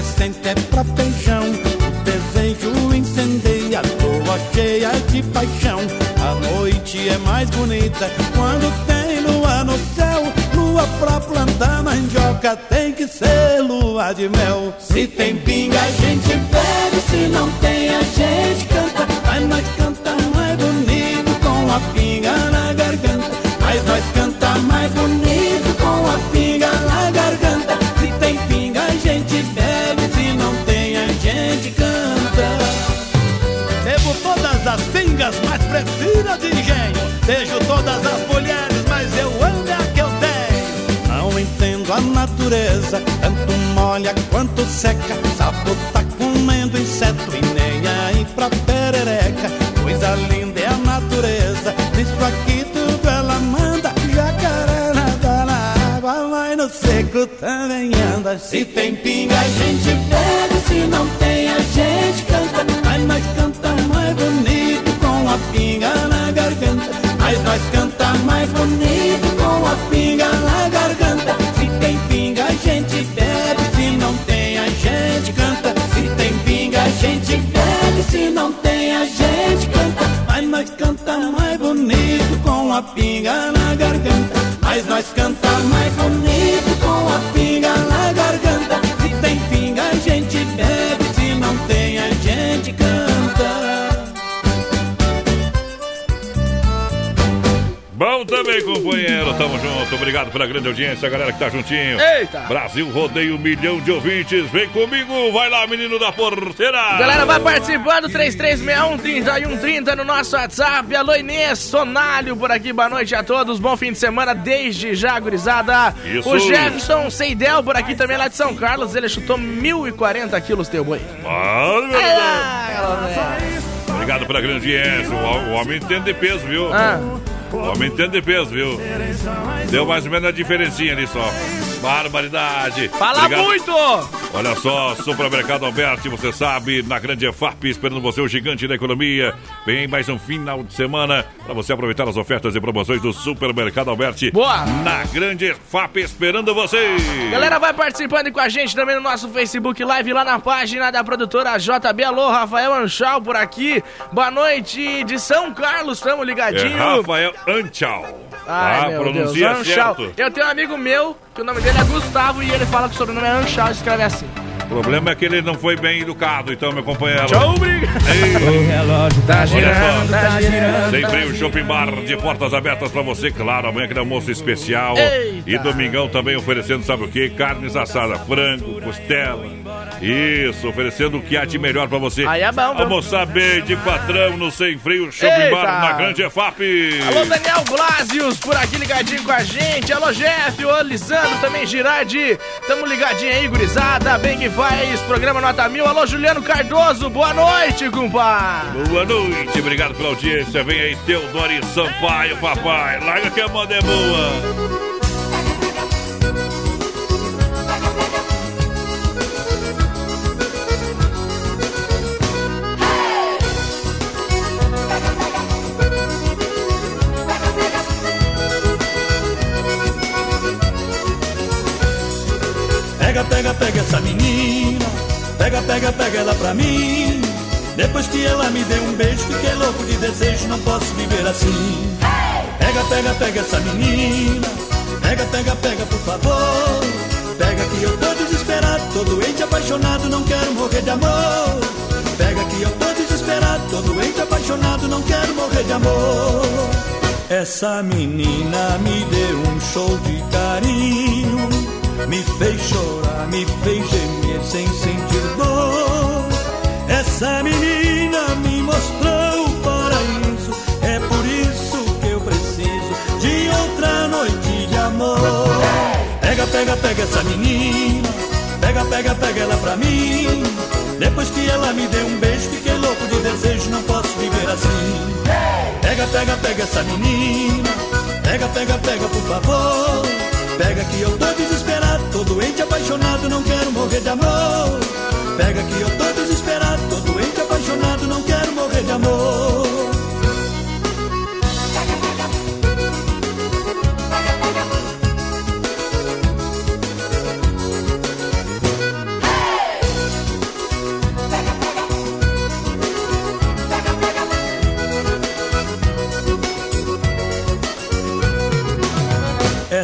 acrescente é pra feijão. O desejo incendeia, lua cheia de paixão. A noite é mais bonita quando tem lua no céu. Lua pra plantar mandioca tem que ser lua de mel. Se tem pinga, a gente bebe, se não tem, a gente canta. Mas nós canta mais bonito com a pinga na garganta. Seca. Sapo tá comendo inseto e nem aí pra perereca. Coisa linda é a natureza, isso aqui tudo ela manda. Jacaré nada na água, mas no seco também anda. Se tem pinga, a gente bebe, se não tem, na garganta. Mas nós canta companheiro. Tamo junto. Obrigado pela grande audiência, a galera que tá juntinho. Eita! Brasil rodeia um milhão de ouvintes. Vem comigo. Vai lá, menino da porteira. Galera, vai participando, 3361-3130 no nosso WhatsApp. Alô, Inês Sonalho por aqui, boa noite a todos. Bom fim de semana desde já, gurizada. Isso. O Jefferson Seidel por aqui também, lá de São Carlos. Ele chutou 1.040 quilos, teu boi. Ah, meu Deus. Obrigado pela grande audiência. O, o homem entende de peso, viu? Ah. O homem entende de peso, viu? Deu mais ou menos a diferencinha ali só. Barbaridade. Fala Obrigado. muito! Olha só, Supermercado Alberti, você sabe, na grande EFAP, esperando você, o gigante da economia. Vem mais um final de semana para você aproveitar as ofertas e promoções do Supermercado Alberti. Boa! Na grande EFAP, esperando você. Galera, vai participando com a gente também no nosso Facebook Live, lá na página da produtora JB. Alô, Rafael Anchal por aqui. Boa noite de São Carlos, tamo É ligadinho. Rafael Anchal. Ai, meu Pronuncia Deus, certo. Eu tenho um amigo meu, que o nome dele é Gustavo, e ele fala que o sobrenome é Anchal, escreve assim. O problema é que ele não foi bem educado, então, meu companheiro. Tchau, obrigado. O relógio tá Olha girando, só. tá girando, Sem tá freio Shopping Bar de portas abertas pra você, claro. Amanhã aquele almoço especial. Eita. E domingão também oferecendo, sabe o quê? Carnes assadas, frango, costela. Isso, oferecendo o que há de melhor pra você. Aí é bom? Almoçar bem de patrão no Sem Freio Shopping. Bar na Grande EFAP. Alô, Daniel Blasius, por aqui ligadinho com a gente. Alô, Jeff, ô, Lisandro, também Girardi. Tamo ligadinho aí, gurizada. Bem que faz, programa Nota Mil. Alô, Juliano Cardoso, boa noite, compadre. Boa noite, obrigado pela audiência. Vem aí, Teodoro Sampaio, papai. Larga que a moda é boa. Pega, pega essa menina. Pega, pega, pega ela pra mim. Depois que ela me deu um beijo, fiquei louco de desejo, não posso viver assim. Pega, pega, pega essa menina. Pega, pega, pega, por favor. Pega que eu tô desesperado, tô doente, apaixonado, não quero morrer de amor. Pega que eu tô desesperado, tô doente, apaixonado, não quero morrer de amor. Essa menina me deu um show de carinho. Me fez chorar, me fez gemer sem sentir dor. Essa menina me mostrou o paraíso. É por isso que eu preciso de outra noite de amor. Pega, pega, pega essa menina. Pega, pega, pega ela pra mim. Depois que ela me deu um beijo, fiquei louco de desejo, não posso viver assim. Pega, pega, pega essa menina. Pega, pega, pega, por favor. Pega que eu tô desesperado, tô doente, apaixonado, não quero morrer de amor. Pega que eu tô desesperado, tô doente, apaixonado, não quero morrer de amor.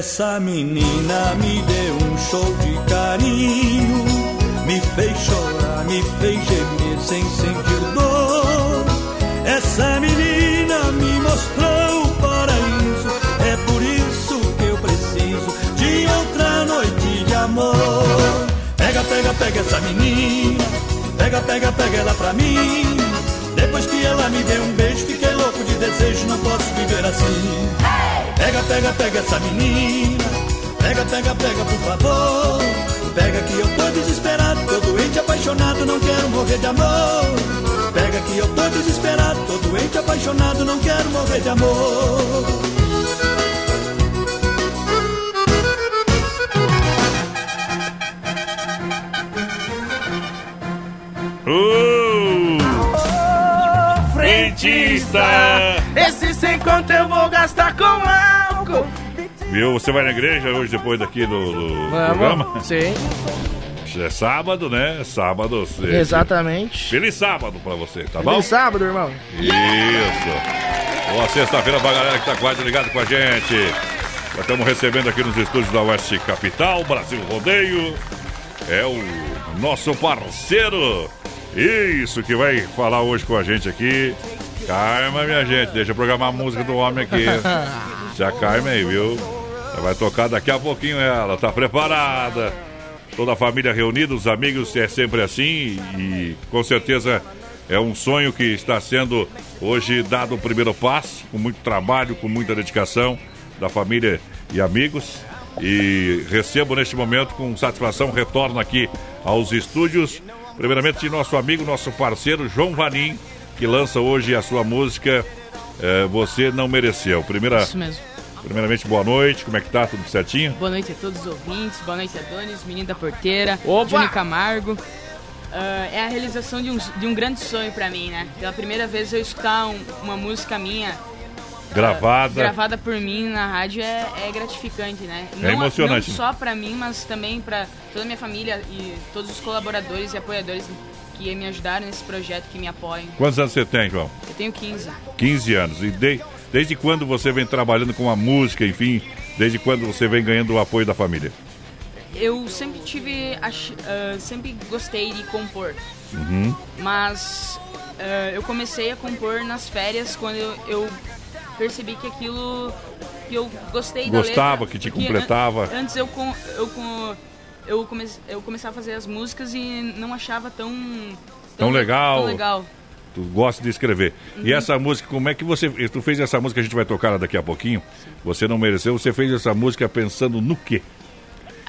Essa menina me deu um show de carinho, me fez chorar, me fez gemer sem sentir dor. Essa menina me mostrou o paraíso, é por isso que eu preciso de outra noite de amor. Pega, pega, pega essa menina, pega, pega, pega ela pra mim. Depois que ela me deu um beijo, fiquei louco de desejo, não posso viver assim. Pega, pega, pega essa menina. Pega, pega, pega, por favor. Pega que eu tô desesperado, tô doente, apaixonado, não quero morrer de amor. Pega que eu tô desesperado, tô doente, apaixonado, não quero morrer de amor. Uh! Frentista! Sem conto eu vou gastar com álcool. Viu? Você vai na igreja hoje depois daqui do, do programa? Sim. É sábado, né? Sábado. é- Exatamente. Feliz sábado pra você, tá bom? Feliz sábado, irmão. Isso. Boa sexta-feira pra galera que tá quase ligado com a gente. Já estamos recebendo aqui nos estúdios da Oeste Capital, Brasil Rodeio. É o nosso parceiro. Isso que vai falar hoje com a gente aqui. Calma, minha gente. Deixa eu programar a música do homem aqui. Se acalma aí, viu? Ela vai tocar daqui a pouquinho ela. Tá preparada. Toda a família reunida, os amigos, é sempre assim. E com certeza é um sonho que está sendo hoje dado o primeiro passo, com muito trabalho, com muita dedicação da família e amigos. E recebo neste momento com satisfação, retorno aqui aos estúdios. Primeiramente, de nosso amigo, nosso parceiro João Vanim, que lança hoje a sua música eh, Você Não Mereceu. Primeira, Isso mesmo. Primeiramente, boa noite, como é que tá? Tudo certinho? Boa noite a todos os ouvintes, boa noite a Donis, menino da porteira, Opa! Johnny Camargo. Ah, é a realização de um, de um grande sonho pra mim, né? Pela primeira vez eu escutar um- uma música minha Gravada. gravada por mim na rádio é, é gratificante, né? É emocionante, Não né? só pra mim, mas também pra toda a minha família e todos os colaboradores e apoiadores que me ajudaram nesse projeto, que me apoiam. Quantos anos você tem, João? Eu tenho 15. 15 anos. E de- desde quando você vem trabalhando com a música, enfim, desde quando você vem ganhando o apoio da família? Eu sempre tive, ach- ah, sempre gostei de compor. Uhum. Mas eh, eu comecei a compor nas férias quando eu, eu percebi que aquilo que eu gostei da Gostava, letra, que te completava. an- antes eu com, eu com eu, come, eu começava a fazer as músicas e não achava tão Tão legal. tão legal. Tu gosta de escrever. E Uhum. essa música, como é que você. Tu fez essa música, a gente vai tocar ela daqui a pouquinho. Você não mereceu, você fez essa música pensando no quê?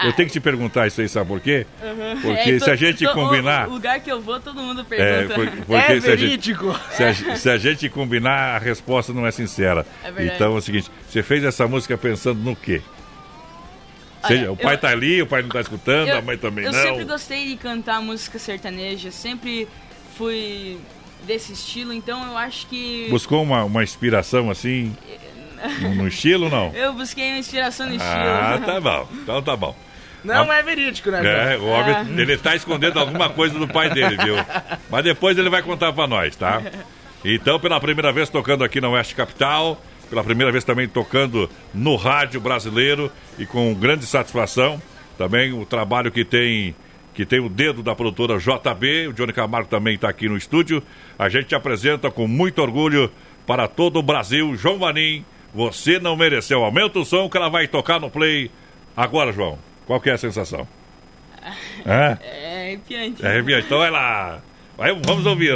Eu tenho que te perguntar isso aí, sabe por quê? Uhum. Porque É, se a gente to- combinar. O, lugar que eu vou, todo mundo É, pergunta. por- porque se a gente- verídico. Se a, se a gente combinar, a resposta não é sincera. É verdade. então é o seguinte: você fez essa música pensando no quê? Olha, Seja, o pai eu- tá ali, o pai não tá escutando, a mãe também eu não. sempre gostei de cantar música sertaneja, sempre fui desse estilo, então eu acho que. Buscou uma, uma inspiração assim? no, estilo, não? Eu busquei uma inspiração no estilo. Ah, tá bom. Então tá bom. Não é verídico, né? É, o homem, Ah. ele tá escondendo alguma coisa do pai dele, viu? Mas depois ele vai contar pra nós, tá? Então, pela primeira vez tocando aqui na Oeste Capital, pela primeira vez também tocando no rádio brasileiro e com grande satisfação. Também o trabalho que tem que tem o dedo da produtora JB, o Johnny Camargo também está aqui no estúdio. A gente apresenta com muito orgulho para todo o Brasil, João Vanim. Você não mereceu. Aumenta o som que ela vai tocar no play agora, João. Qual que é a sensação? É? É arrepiante. É arrepiante. Então vai lá. Vai, vamos ouvir.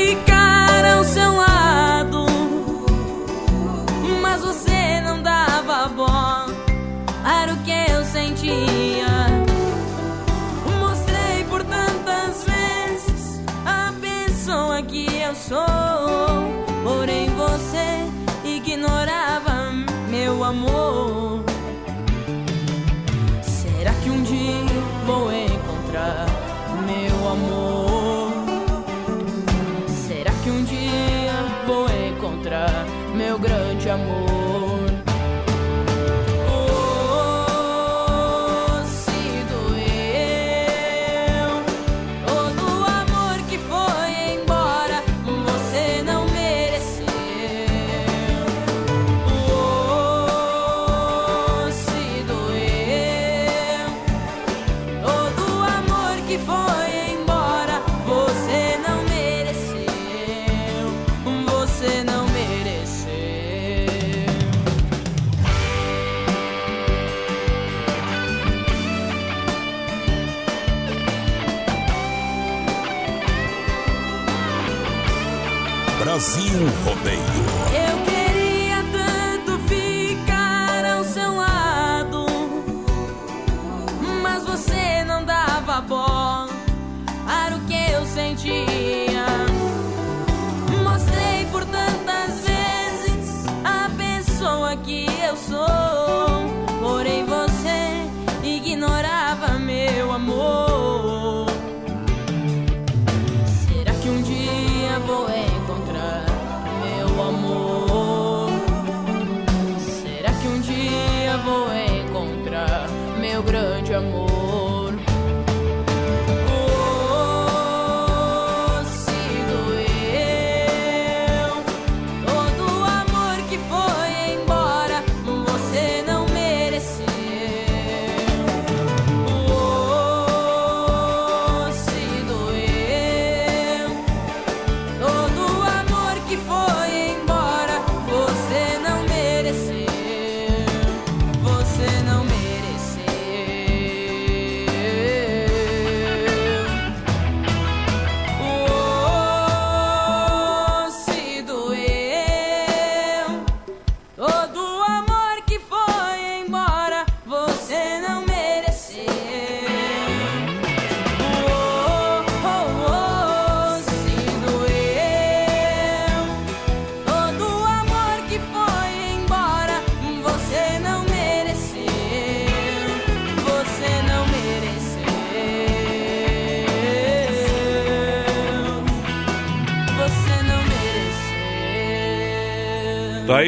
amor.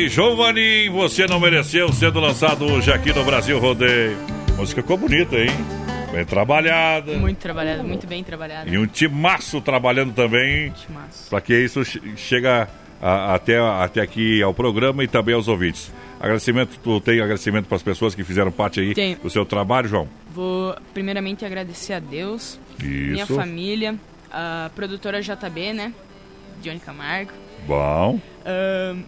Aí, João Vanim, você não mereceu, sendo lançado hoje aqui no Brasil Rodeio. Música ficou bonita, hein? Bem trabalhada. Muito trabalhado, muito bem trabalhado. E um timaço trabalhando também. Timaço. Para que isso che- chega a- até, até aqui ao programa e também aos ouvintes. Agradecimento, tu tem agradecimento para as pessoas que fizeram parte aí Tenho. do seu trabalho, João? Vou primeiramente agradecer a Deus, minha Isso. família, a produtora JB, né? Johnny Camargo. Bom, ahn,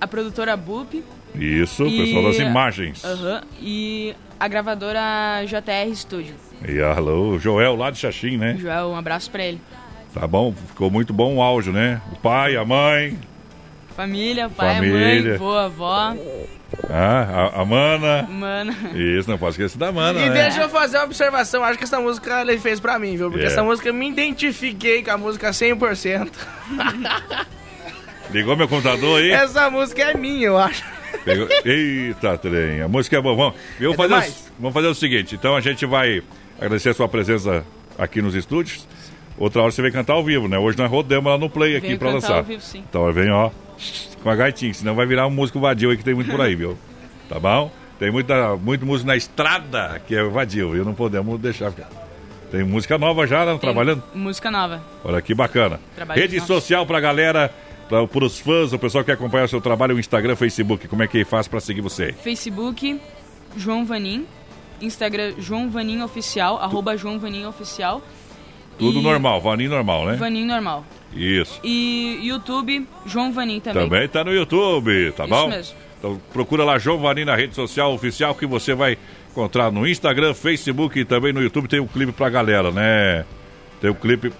a produtora BUP. isso, o e- pessoal das imagens. Aham, e a gravadora JR Studio. E alô, Joel lá de Xaxim, né? Joel, um abraço pra ele. Tá bom, ficou muito bom o áudio, né? O pai, a mãe, Família, pai, Família. mãe, vô, avó, ah, a, a mana. mana. Isso, não pode esquecer da mana, E né? deixa eu fazer uma observação, acho que essa música ele fez pra mim, viu? Porque É. essa música eu me identifiquei com a música 100%. Ligou meu computador aí? Essa música é minha, eu acho. Pegou- Eita, trem. A música é boa. Vamos, eu vou É fazer, o, vamos fazer o seguinte. Então a gente vai agradecer a sua presença aqui nos estúdios. Outra hora você vem cantar ao vivo, né? Hoje nós rodamos lá no play aqui Venho pra cantar lançar. ao vivo, sim. Então vem, ó, com a gaitinha, senão vai virar um músico vadio aí que tem muito por aí, viu? Tá bom? Tem muita, muito músico na estrada que é vadio, viu? Não podemos deixar ficar. Tem música nova já, né? Tem Trabalhando? Música nova. Olha que bacana. Trabalho Rede social pra galera, pra, pros fãs, o pessoal que quer acompanhar o seu trabalho, o Instagram, Facebook, como é que faz pra seguir você? Facebook, João Vanim. Instagram, João Vanim Oficial, arroba João Vanim Oficial. Tudo E- normal, Vaninho normal, né? Vanim normal. Isso. E YouTube, João Vanim também. Também tá no YouTube, tá Isso bom? mesmo. Então procura lá João Vanim na rede social oficial que você vai encontrar no Instagram, Facebook e também no YouTube tem um clipe pra galera, né? Tem o clipe.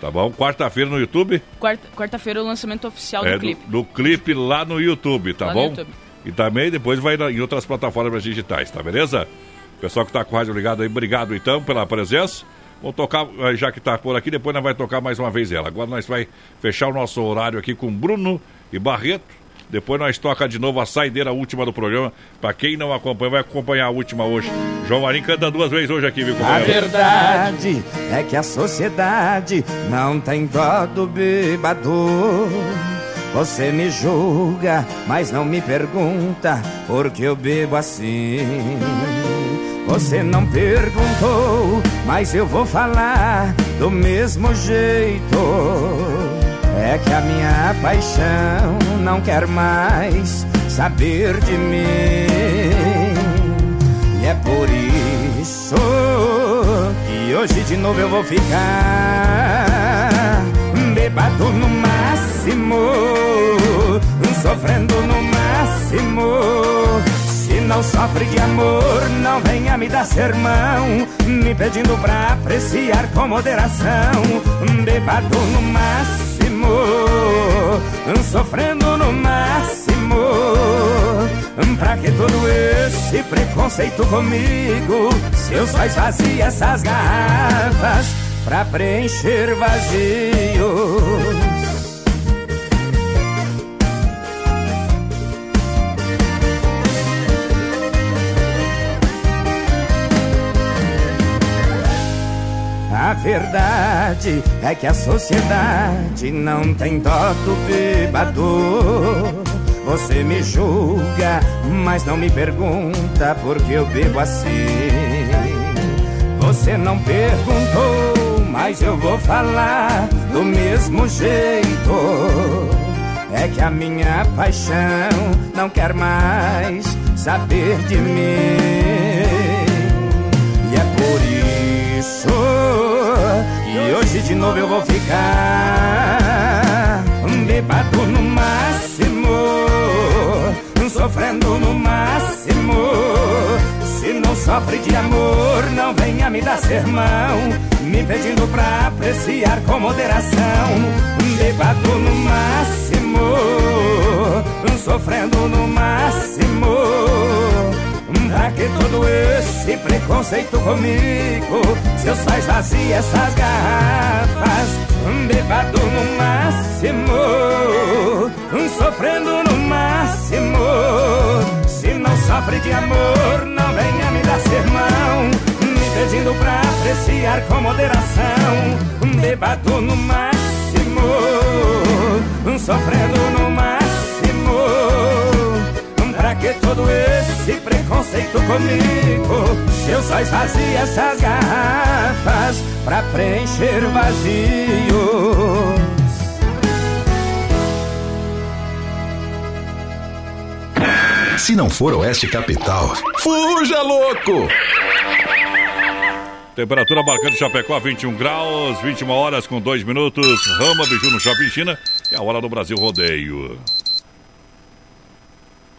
Tá bom? Quarta-feira no YouTube. Quarta- Quarta-feira o lançamento oficial é do clipe. Do, do clipe lá no YouTube, tá Lá no bom? YouTube. E também depois vai em outras plataformas digitais, tá beleza? Pessoal que tá com o rádio ligado aí, obrigado então pela presença. Vamos tocar, eh, já que tá por aqui, depois nós vai tocar mais uma vez ela. Agora nós vai fechar o nosso horário aqui com Bruno e Barreto. Depois nós toca de novo a saideira última do programa. Pra quem não acompanha, vai acompanhar a última hoje. João Marinho canta duas vezes hoje aqui, viu, A verdade é que a sociedade não tem dó do bêbado. Você me julga, mas não me pergunta por que eu bebo assim. Você não perguntou, mas eu vou falar do mesmo jeito. É que a minha paixão não quer mais saber de mim. E é por isso que hoje de novo eu vou ficar bebado no máximo, sofrendo no máximo. Se não sofre de amor, não venha me dar sermão, me pedindo pra apreciar com moderação. Bebado no máximo, máximo, sofrendo no máximo. Pra que todo esse preconceito comigo? Se eu só esvazio essas garrafas pra preencher vazios. A verdade é que a sociedade não tem dó do bêbado. Você me julga, mas não me pergunta por que eu bebo assim. Você não perguntou, mas eu vou falar do mesmo jeito. É que a minha paixão não quer mais saber de mim. E é por isso que hoje de novo eu vou ficar bêbado no máximo, sofrendo no máximo. Se não sofre de amor, não venha me dar sermão, me pedindo pra apreciar com moderação. Bêbado no máximo, sofrendo no máximo. Pra que todo esse preconceito comigo? Se eu só esvazio essas garrafas, bêbado no máximo, sofrendo no máximo. Se não sofre de amor, não venha me dar sermão, me pedindo pra apreciar com moderação. Bêbado no máximo, sofrendo todo esse preconceito comigo? Se eu só esvazio essas garrafas pra preencher vazios. Se não for Oeste Capital, fuja louco! Temperatura marcando Chapecó 21 graus, 21 horas com 2 minutos. Rama Biju no Shopping China. É a hora do Brasil Rodeio.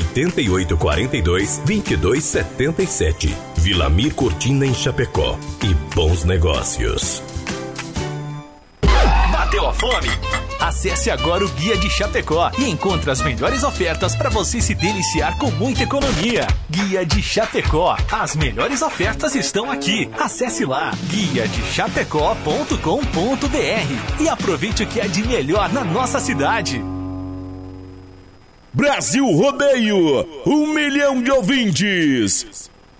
88 42 22 77. Vilamir Cortina em Chapecó. E bons negócios. Bateu a fome? Acesse agora o Guia de Chapecó e encontre as melhores ofertas para você se deliciar com muita economia. Guia de Chapecó. As melhores ofertas estão aqui. Acesse lá guia de chapecó.com.br e aproveite o que é de melhor na nossa cidade. Brasil Rodeio, um milhão de ouvintes.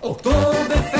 Oktoberfest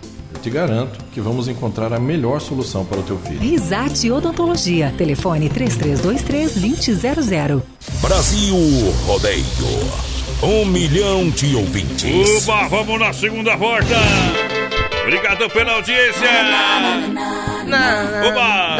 Eu te garanto que vamos encontrar a melhor solução para o teu filho. Risate Odontologia. Telefone 3323-2000. Brasil Rodeio. Um milhão de ouvintes. Uba, vamos na segunda volta. Obrigado pela audiência. Uba!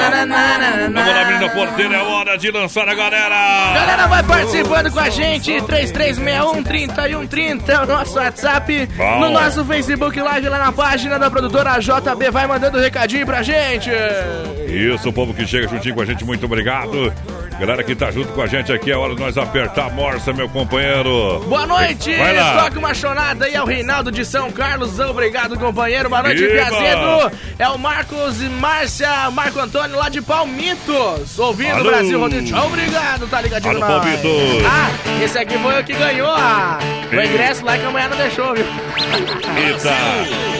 Vamos lá, menina porteira, é hora de lançar a galera. Galera, vai participando com a gente. 3361-3130 é o nosso WhatsApp. Bom. No nosso Facebook Live, lá na página da produtora JB. Vai mandando um recadinho pra gente. Isso, o povo que chega juntinho com a gente, muito obrigado. Galera que tá junto com a gente aqui, é hora de nós apertar a morsa, meu companheiro. Boa noite! Vai lá. Toca uma chonada aí ao Reinaldo de São Carlos. Obrigado, companheiro. Boa noite! Piazedo. É o Marcos e Márcia, Marco Antônio lá de Palmitos. Ouvindo Alô. o Brasil. Tchau, obrigado, tá ligadinho Alô, nós. Palmitos. Ah, esse aqui foi o que ganhou a... o ingresso lá que a mulher não deixou, viu? Eita!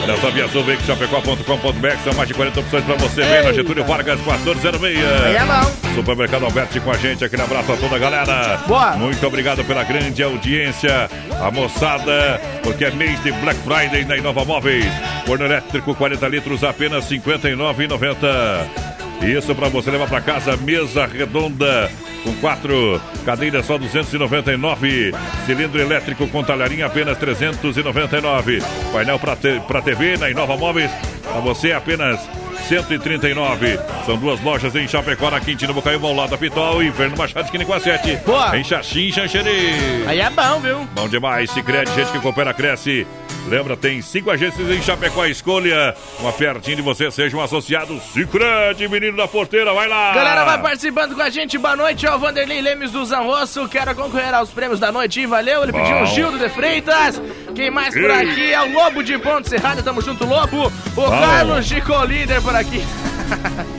Olha só, Viazul, chapecó.com.br, são mais de 40 opções pra você. Vem na Getúlio Vargas 1406. Aí é bom. Supermercado Alberti com a gente, aquele abraço a toda a galera. Boa. Muito obrigado pela grande audiência, a moçada, porque é mês de Black Friday na Inova Móveis. Forno elétrico 40 litros, apenas R$ 59,90. Isso para você levar para casa, mesa redonda com quatro cadeiras só 299, cilindro elétrico com talharinha apenas 399, painel para TV na Inova Móveis para você apenas 139. São duas lojas em Chapecó, na Quintino Bocaiúva, ao lado da Pitol e Inverno Machado, esquina com a 7. Boa. Em Xaxim, Xanxerê. Aí é bom, viu? Bom demais, se crede, gente que coopera, cresce. Lembra, tem cinco agências em Chapecó, escolha uma pertinho de você, seja um associado Cicred, menino da porteira, vai lá! Galera, vai participando com a gente. Boa noite, é o Vanderlei Lemes do Zanrosso. Quero concorrer aos prêmios da noite. Valeu, ele pediu Bom. o Gildo de Freitas. Quem mais por Ei. aqui é o Lobo de Ponte Serrada. Tamo junto, Lobo. O Bom. Carlos de Colíder por aqui.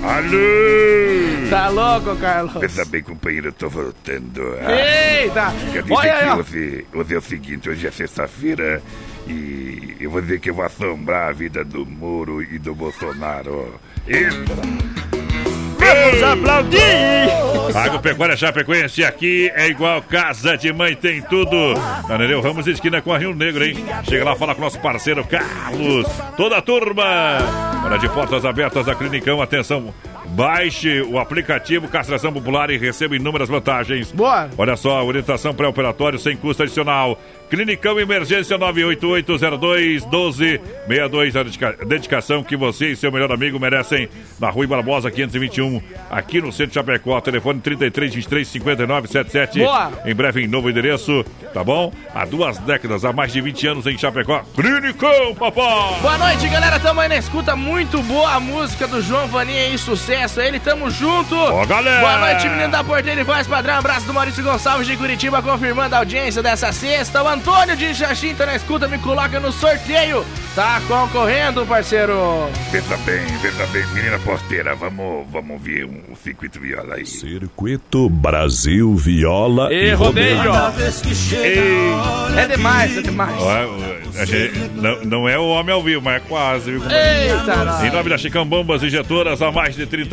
Alô! Tá louco, Carlos? Pensa bem, companheiro, eu tô voltando. Eita! Quer dizer Olha aí, que ó. hoje, hoje é o seguinte, hoje é sexta-feira e eu vou dizer que eu vou assombrar a vida do Moro e do Bolsonaro. Eita! Vamos aplaudir! Agropecuária Chapecoense, aqui é igual casa de mãe, tem tudo. Na Nereu Ramos, esquina com a Rio Negro, hein? Chega lá, fala com nosso parceiro Carlos. Toda a turma. Hora de portas abertas da Clinicão, atenção. Baixe o aplicativo Castração Popular e receba inúmeras vantagens. Boa! Olha só, orientação pré-operatório sem custo adicional. Clinicão Emergência 988-02-1262. A dedica- dedicação que você e seu melhor amigo merecem na Rui Barbosa 521, aqui no centro de Chapecó. Telefone 33 23 59 77. Boa. Em breve em novo endereço, tá bom? Há duas décadas, há mais de 20 anos em Chapecó. Clinicão, papai! Boa noite, galera. Tamo aí na escuta. Muito boa a música do João Vaninha e sucesso. Ele, tamo junto. Ó, galera. Boa noite, menino da Porteira e Voz Padrão. Abraço do Maurício Gonçalves de Curitiba, confirmando a audiência dessa sexta. O Antônio de Xaxim tá na escuta, me coloca no sorteio. Tá concorrendo, parceiro. Pensa bem, pensa bem, menina posteira, vamos, vamos ver um, circuito viola aí. Circuito Brasil Viola E e rodeio. Rodeio. Ei. É demais, é demais. Não, não é o homem ao vivo, mas é quase, viu? Eita, nós. Em nome da Chicão Bombas Injetoras, há mais de 30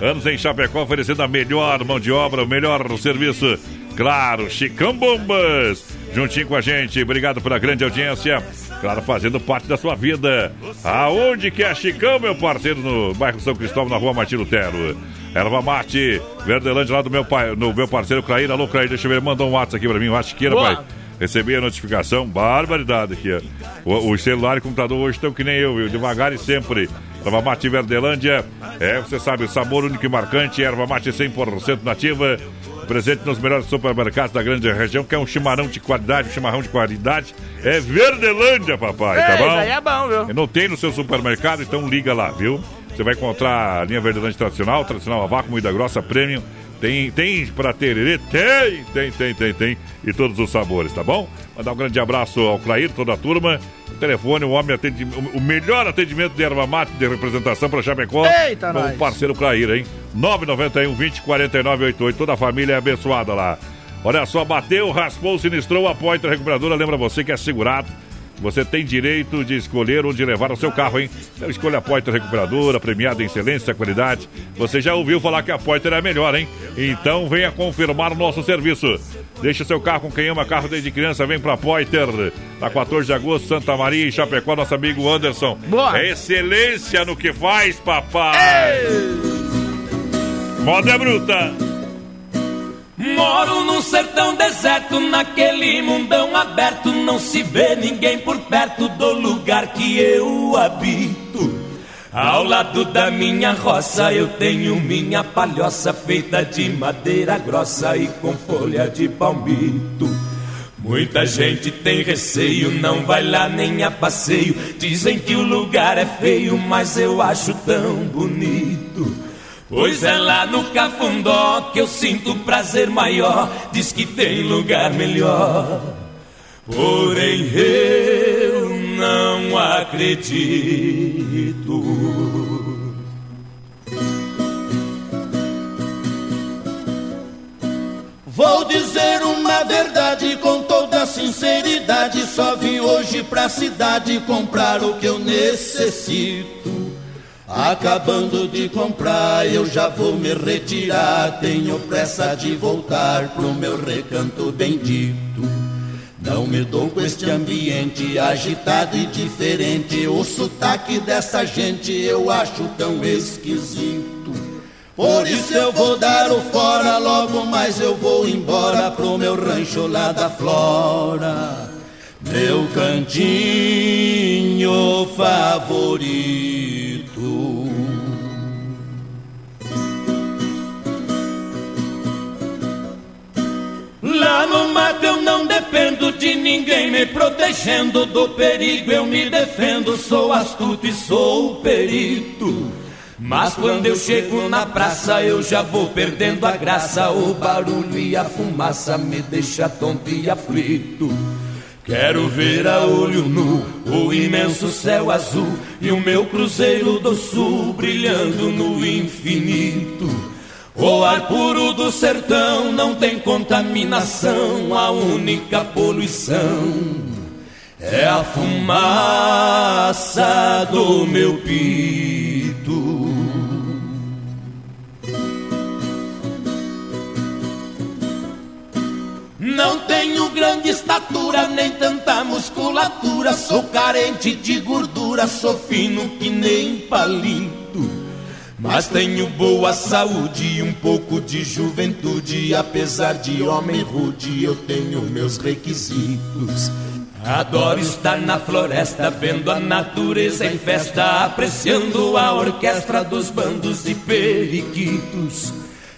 anos em Chapecó, oferecendo a melhor mão de obra, o melhor serviço. Claro, Chicão Bombas, juntinho com a gente. Obrigado pela grande audiência. Claro, fazendo parte da sua vida. Aonde que é Chicão, meu parceiro? No bairro São Cristóvão, na rua Martino Tero. Erva Mate, Verdelândia, lá do meu pai, no meu parceiro Clair. Alô, Clair, deixa eu ver, mandou um WhatsApp aqui pra mim, um WhatsApp aqui. Recebi a notificação, barbaridade aqui. ó. O, o celular e o computador hoje estão que nem eu, viu? Devagar e sempre. Erva Mate Verdelândia, é, você sabe, o sabor único e marcante, erva mate 100% nativa. Presente nos melhores supermercados da grande região, que é um chimarrão de qualidade, um chimarrão de qualidade. É Verdelândia, papai, tá Ei, bom? isso aí é bom, viu? Não tem no seu supermercado, então liga lá, viu? Você vai encontrar a linha Verdelândia tradicional, tradicional a vácuo, moída grossa, premium, Tem, tem pra tererê? Tem, tem, tem, tem, tem. E todos os sabores, tá bom? Mandar um grande abraço ao Clair, toda a turma. O telefone, o homem atende, o melhor atendimento de erva mate de representação para Chapecó. Eita, com nós. o parceiro Clair, hein? 991 20 49 88. Toda a família é abençoada lá. Olha só, bateu, raspou, sinistrou, a Poitra Recuperadora. Lembra você que é segurado. Você tem direito de escolher onde levar o seu carro, hein? Então escolha a Poiter Recuperadora, premiada em excelência e qualidade. Você já ouviu falar que a Poiter é a melhor, hein? Então venha confirmar o nosso serviço. Deixe seu carro com quem ama carro desde criança, vem pra Poiter. Na 14 de agosto, Santa Maria e Chapecó, nosso amigo Anderson. Boa. É excelência no que faz, papai. Moda é bruta. Moro num sertão deserto, naquele mundão aberto, não se vê ninguém por perto do lugar que eu habito. Ao lado da minha roça eu tenho minha palhoça feita de madeira grossa e com folha de palmito. Muita gente tem receio, não vai lá nem a passeio. Dizem que o lugar é feio, mas eu acho tão bonito. Pois é lá no Cafundó que eu sinto prazer maior. Diz que tem lugar melhor. Porém eu não acredito. Vou dizer uma verdade com toda sinceridade. Só vim hoje pra cidade comprar o que eu necessito. Acabando de comprar, eu já vou me retirar. Tenho pressa de voltar pro meu recanto bendito. Não me dou com este ambiente agitado e diferente. O sotaque dessa gente eu acho tão esquisito. Por isso eu vou dar o fora, logo mais eu vou embora pro meu rancho lá da Flora. Meu cantinho favorito. No mato eu não dependo de ninguém me protegendo do perigo, eu me defendo, sou astuto e sou perito. Mas quando eu chego na praça eu já vou perdendo a graça, o barulho e a fumaça me deixa tonto e aflito. Quero ver a olho nu o imenso céu azul e o meu cruzeiro do sul brilhando no infinito. O ar puro do sertão não tem contaminação, a única poluição é a fumaça do meu pito. Não tenho grande estatura, nem tanta musculatura. Sou carente de gordura, sou fino que nem palito. Mas tenho boa saúde e um pouco de juventude. Apesar de homem rude, eu tenho meus requisitos. Adoro estar na floresta, vendo a natureza em festa, apreciando a orquestra dos bandos de periquitos.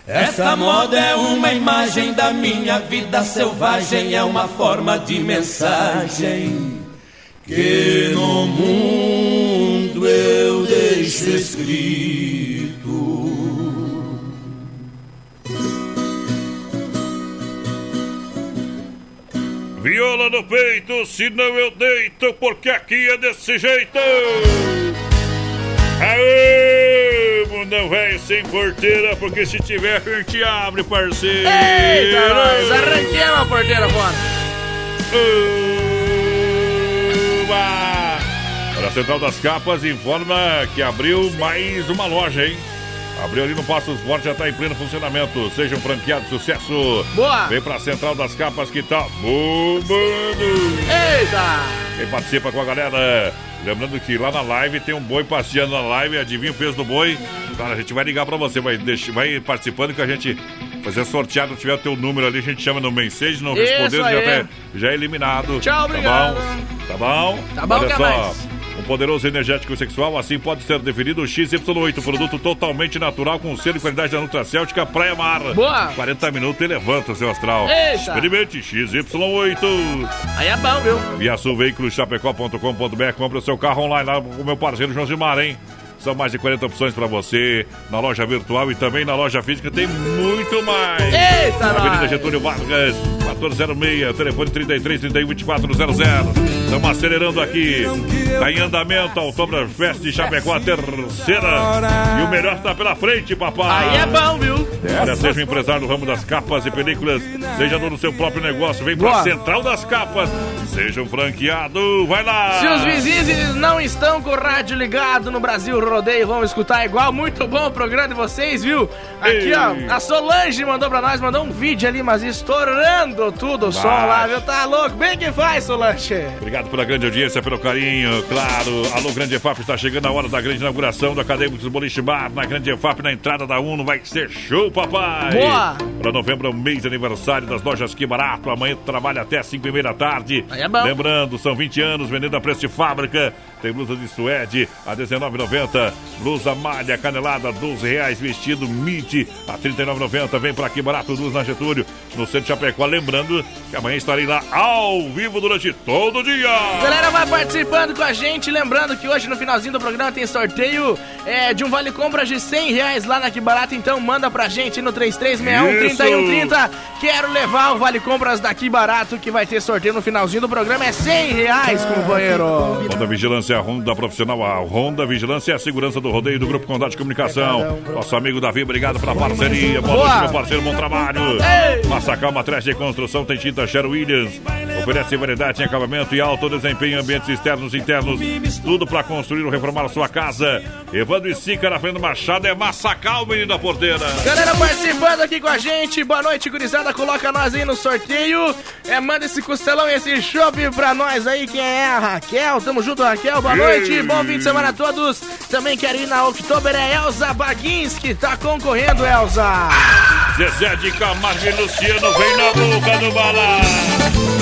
Esta moda é uma imagem da minha vida selvagem, é uma forma de mensagem que no mundo eu deixo escrito. Viola no peito, senão eu deito, porque aqui é desse jeito. Aê, mundão velho sem porteira, porque se tiver a gente abre, parceiro. Eita, nós arranquemos a porteira fora. Uba! A Central das Capas informa que abriu mais uma loja, hein? Abriu ali no Passos Forte, já está em pleno funcionamento. Seja um franqueado sucesso. Boa! Vem pra Central das Capas que tá bombando. Eita! Quem participa com a galera. Lembrando que lá na live tem um boi passeando na live. Adivinha o peso do boi? Cara, a gente vai ligar pra você. Vai, deixa, vai participando que a gente fazer sorteado. tiver o teu número ali, a gente chama no mensagem. Não Isso responder, já, tá- já é eliminado. Tchau, obrigado. Tá bom? Tá bom? Tá bom, Olha quer só. mais? Poderoso energético sexual, assim pode ser definido o XY8, produto totalmente natural com selo e qualidade da Nutracêutica Praia Mar. Boa. 40 minutos e levanta o seu astral. Eita. Experimente XY8. Aí é bom, viu? Via Sul Veículos Chapecó.com.br. Compre o seu carro online lá com o meu parceiro Josimar, hein? São mais de 40 opções para você na loja virtual e também na loja física. Tem muito mais. Eita, Avenida nós. Getúlio Vargas, 1406, telefone 33 31 2400. Estamos acelerando aqui. Está em andamento a Oktoberfest de Chapecó, a terceira. E o melhor está pela frente, papai. Aí é bom, viu? Olha, seja um empresário no ramo das capas e películas, seja dono do seu próprio negócio, vem pra Boa. Central das Capas, seja um franqueado, vai lá! Se os vizinhos não estão com o rádio ligado no Brasil Rodeio, vão escutar igual. Muito bom o programa de vocês, viu? Aqui, ó, a Solange mandou pra nós, mandou um vídeo ali, mas estourando tudo o som lá, viu? Tá louco? Bem que faz, Solange. Obrigado pela grande audiência, pelo carinho, claro. Alô, Grande EFAP, está chegando a hora da grande inauguração do Acadêmicos Boliche Bar na Grande EFAP, na entrada da Uno. Vai ser show, papai! Boa! Para novembro é o mês de aniversário das lojas Que Barato. Amanhã trabalha até 5 e meia da tarde. Aí é bom. Lembrando, são 20 anos vendendo a preço de fábrica. Tem blusa de suede a R$19,90. Blusa malha canelada, 12,00 reais. Vestido midi a R$39,90. Vem para aqui barato, Luz na Getúlio, no centro de Chapecó. Lembrando que amanhã estarei lá ao vivo durante todo o dia. Galera, vai participando com a gente. Lembrando que hoje no finalzinho do programa tem sorteio é, de um vale compras de 100 reais lá na Que Barato. Então manda pra gente no 3361-3130. Quero levar o vale compras daqui barato que vai ter sorteio no finalzinho do programa. É 100 reais, companheiro. Honda Vigilância, a Honda Profissional, a Honda Vigilância é a segurança do rodeio do Grupo Condado de Comunicação. Nosso amigo Davi, obrigado pela parceria. Boa, Boa. noite, meu parceiro, bom trabalho. Ei. Massacal Matriz de Construção tem tinta Sher Williams. Oferece variedade em acabamento e alto desempenho em ambientes externos e internos. Tudo para construir ou reformar a sua casa. Evandro e Sica na frente do Machado é Massacal, menino da porteira. Galera participando aqui com a gente, boa noite, gurizada. Coloca nós aí no sorteio. É, manda esse costelão e esse chopp pra nós aí. Quem é a Raquel? Tamo junto, Raquel. Boa noite, bom fim de semana a todos. Também quero ir na Oktober, é Elza Baguins que tá concorrendo, Elza. Zezé de Camargo e Luciano vem na boca do balão.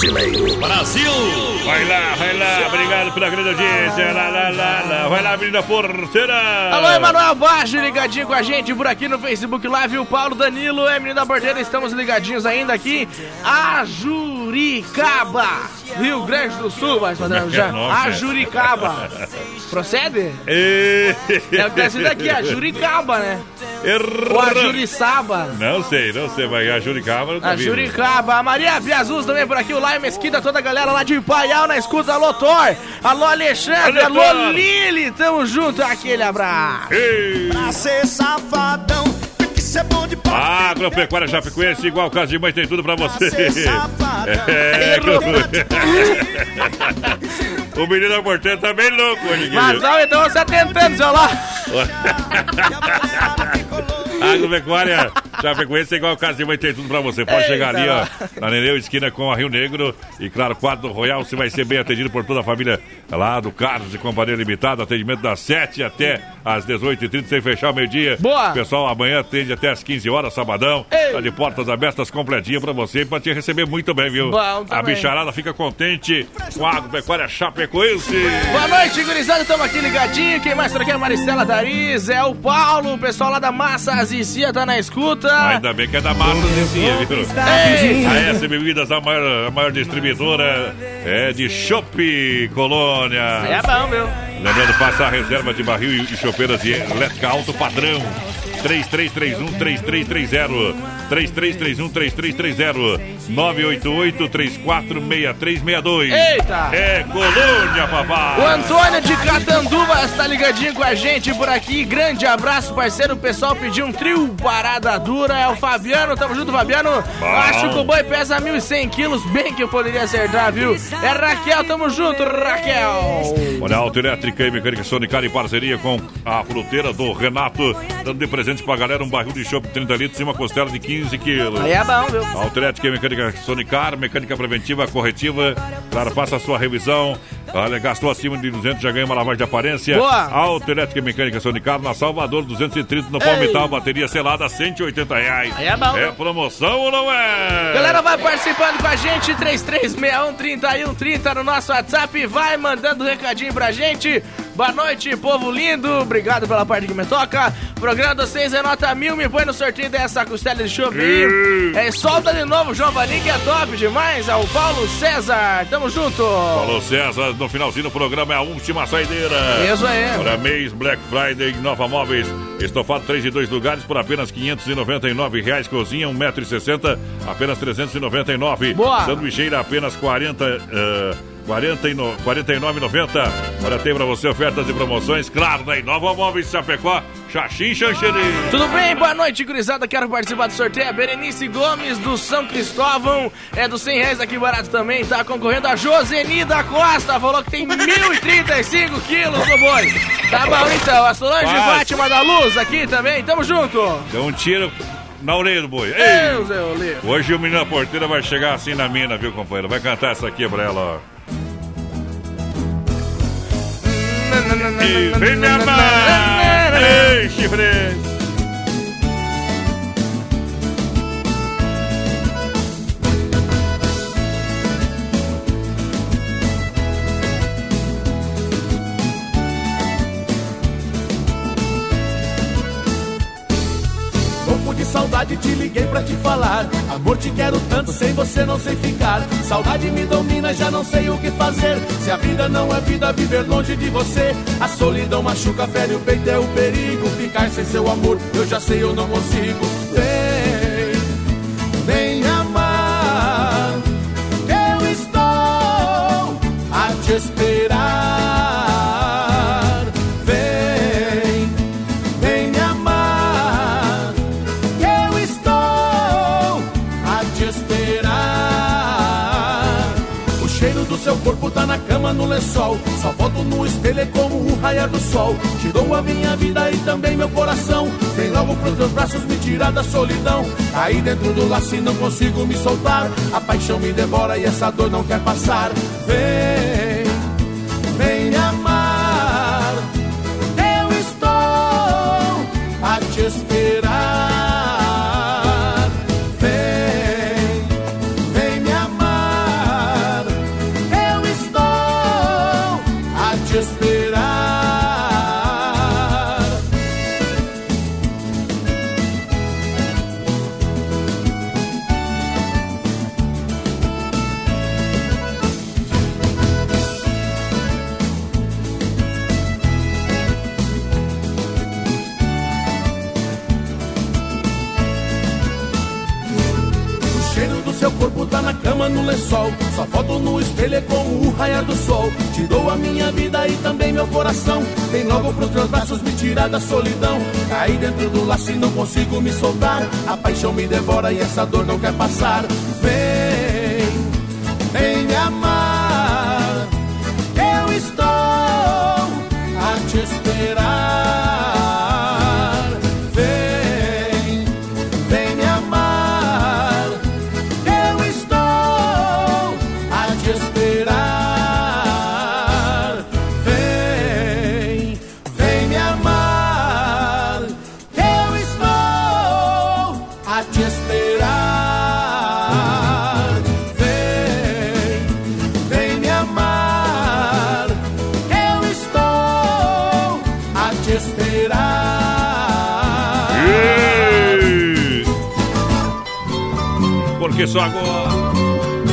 Brasileiro. Brasil! Vai lá, vai lá, obrigado pela grande audiência. Lá, lá, lá, lá. Vai lá, menina porteira. Alô, Emanuel Baixo, ligadinho com a gente por aqui no Facebook Live. O Paulo Danilo, é menino da porteira, estamos ligadinhos ainda aqui. A Juricaba, Rio Grande do Sul, mas padrão já. Nossa. A Juricaba. Procede? É o que tá escrito aqui, a Juricaba, né? Errou. Ou a Juriçaba. Não sei, não sei, mas a Juricaba não tá A vindo. Juricaba, a Maria Piazuz também por aqui, o Lai Mesquita, toda a galera lá de Paial na escuta. Alô, Thor, alô, Alexandre, Alô, alô. Lili, tamo junto, aquele abraço. Pra ser safadão, tem que ser bom de porte. Ah, Agropecuária Chapecoense, igual casa de mãe, tem tudo pra você. É, o menino da porteira tá bem louco hoje, Mas não, então você tentando, seu lá. Agropecuária Chapecoense é igual casa de mãe, tem tudo pra você. Pode Eita. chegar ali, ó, na Nereu, esquina com a Rio Negro. E claro, quadro Royal, você vai ser bem atendido por toda a família lá do Carlos e Companhia Limitada. Atendimento das 7 até às 18h30, sem fechar o meio-dia. Boa. Pessoal, amanhã atende até às 15 horas, sabadão. Ei. Tá de portas abertas, completinha pra você, pra te receber muito bem, viu? Bom a bicharada fica contente com a Agropecuária Chapecoense. Boa noite, gurizada, estamos aqui ligadinho. Quem mais tá aqui é a Maristela Dariz, é o Paulo, o pessoal lá da Massa Azicia tá na escuta. Ainda bem que é da massa vizinha, viu? Ei. A S Bebidas, a maior, a maior distribuidora é de Chopp Colônia. É bom, meu. Lembrando, faça a reserva de barril e chopeiras de elétrica alto padrão. 3331-3330 3331-3330 988-346362 Eita! É Colônia, O papai! Antônio de Catanduva está ligadinho com a gente por aqui. Grande abraço, parceiro. O pessoal pediu um trio parada dura. É o Fabiano, tamo junto, Fabiano. Acho que o boi pesa 1.100 quilos, bem que eu poderia acertar, viu? É Raquel, tamo junto, Raquel. Olha, a Autoelétrica e Mecânica Sonicar em parceria com a fruteira do Renato, dando de presente pra galera um barril de chopp 30 litros e uma costela de 15 quilos. Aí é bom, viu? Autoelétrica e Mecânica Sonicar, mecânica preventiva, corretiva. Claro, faça a sua revisão. Olha, gastou acima de 200, já ganha uma lavagem de aparência. Boa. Autoelétrica e Mecânica Sonicar, na Salvador, 230 no Ei. Palmital, bateria selada, 180 reais. Aí é bom. É promoção ou não é? Galera, vai participando com a gente, 3361-3130 no nosso WhatsApp, vai mandando um recadinho pra gente. Boa noite, povo lindo, obrigado pela parte que me toca. Programa dos seis é nota mil, me põe no sorteio dessa costela de chope. É, solta de novo, João Valim, que é top demais. É o Paulo César, tamo junto. Falou César, no finalzinho do programa é a última saideira. Isso aí. Para mês Black Friday Nova Móveis. Estofado 3 e 2 lugares por apenas 599 reais. Cozinha 1,60m, apenas 399 Boa. Sanduicheira apenas 40 uh, 49,90. Olha, tem pra você ofertas e promoções, claro, né? Nova Móveis Chapecó, Xaxim Xanxerê. Tudo bem? Boa noite, gurizada. Quero participar do sorteio. A Berenice Gomes, do São Cristóvão. É dos 100 reais aqui barato também. Tá concorrendo a Joseni da Costa. Falou que tem 1.035 quilos no boi. Tá bom, então. A Solange Quase. Fátima da Luz aqui também. Tamo junto. Deu um tiro na orelha do boi. Ei! Deus, eu li. Hoje o menino da porteira vai chegar assim na mina, viu, companheiro? Vai cantar essa aqui pra ela, ó. Vem me amar! Ei, chifre! Te liguei pra te falar. Amor, te quero tanto, sem você não sei ficar. Saudade me domina, já não sei o que fazer. Se a vida não é vida, viver longe de você. A solidão machuca, fere o peito, é o perigo. Ficar sem seu amor, eu já sei, eu não consigo. Vem, vem amar. Eu estou a te esperar. Cama, no lençol. Só foto no espelho é como o raiar do sol. Tirou a minha vida e também meu coração. Vem logo pros teus braços me tirar da solidão. Caí dentro do laço não consigo me soltar. A paixão me devora e essa dor não quer passar. Vem, vem me amar. Eu estou a te esperar. Cama, no lençol. Só foto no espelho é como o raiar do sol. Tirou a minha vida e também meu coração. Vem logo pros teus braços me tirar da solidão. Caí dentro do laço e não consigo me soltar. A paixão me devora e essa dor não quer passar. Vem, vem me Só agora.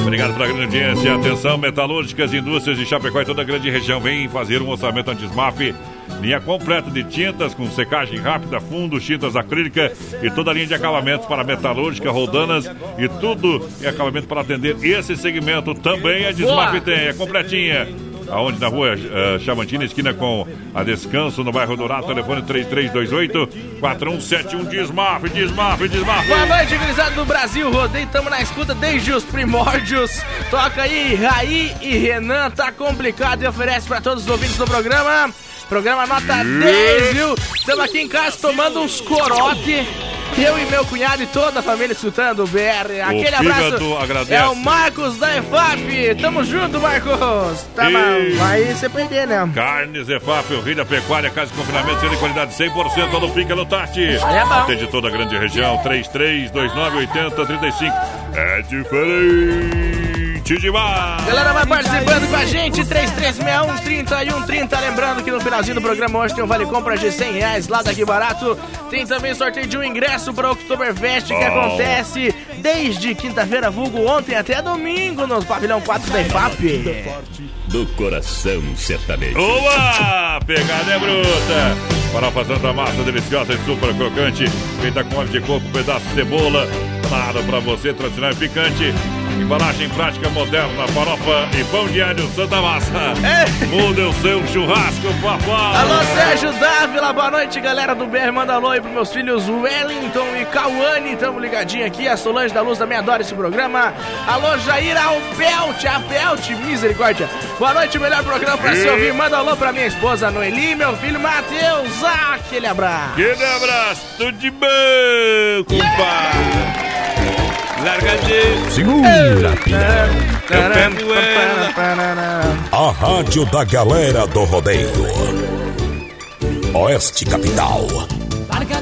Obrigado pela grande audiência. Atenção, metalúrgicas, indústrias de Chapecó e toda a grande região. Vem fazer um orçamento anti-SMAP. Linha completa de tintas com secagem rápida, fundo, tintas acrílica e toda a linha de acabamentos para metalúrgica, roldanas e tudo em acabamento para atender esse segmento. Também a Desmaf Boa. tem, é completinha. Aonde? Na rua uh, Chamantina, esquina com a Descanso, no bairro Dourado, telefone 3328-4171. Desmaf, Desmaf, Desmaf. Boa noite, gurizada do Brasil. Rodeio, tamo na escuta desde os primórdios. Toca aí, Raí e Renan, tá complicado e oferece pra todos os ouvintes do programa. Programa nota 10, viu? Estamos aqui em casa tomando uns corote. Eu e meu cunhado e toda a família escutando o BR. Aquele abraço. agradece. É o Marcos da EFAP. Tamo junto, Marcos. Tá, E- vai você perder, né? Carnes EFAP, o da pecuária, casa de confinamento, de qualidade 100%, não fica no Tati. Aí é bom. Atende toda a grande região, 33298035. É diferente demais. Galera, vai participando com a gente, 3361-3130. Lembrando que no finalzinho do programa hoje tem um Vale Compra de 100 reais lá daqui barato. Tem também sorteio de um ingresso para o Oktoberfest que acontece desde quinta-feira, vulgo ontem até domingo no pavilhão 4 da IFAP. Do coração sertanejo. Oba! Pegada é bruta! Farofa Santa Massa, deliciosa e super crocante. Feita com óleo de coco, pedaço de cebola. Claro pra você, tradicional e picante. Embalagem prática moderna, farofa e pão alho Santa Massa. Muda o seu churrasco, papai! Alô, Sérgio Dávila, boa noite, galera do BR. Manda alô aí pros meus filhos Wellington e Cauane. Tamo ligadinho aqui. A Solange da Luz também adora esse programa. Alô, Jair Alpelt, Apelt, misericórdia. Boa noite, melhor programa pra se E- ouvir. Manda alô pra minha esposa Noeli, meu filho Matheus. Ah, aquele abraço. Aquele abraço, tudo de bom, compadre! Larga de... Segura, ela. A rádio da galera do rodeio. Oeste Capital. Larga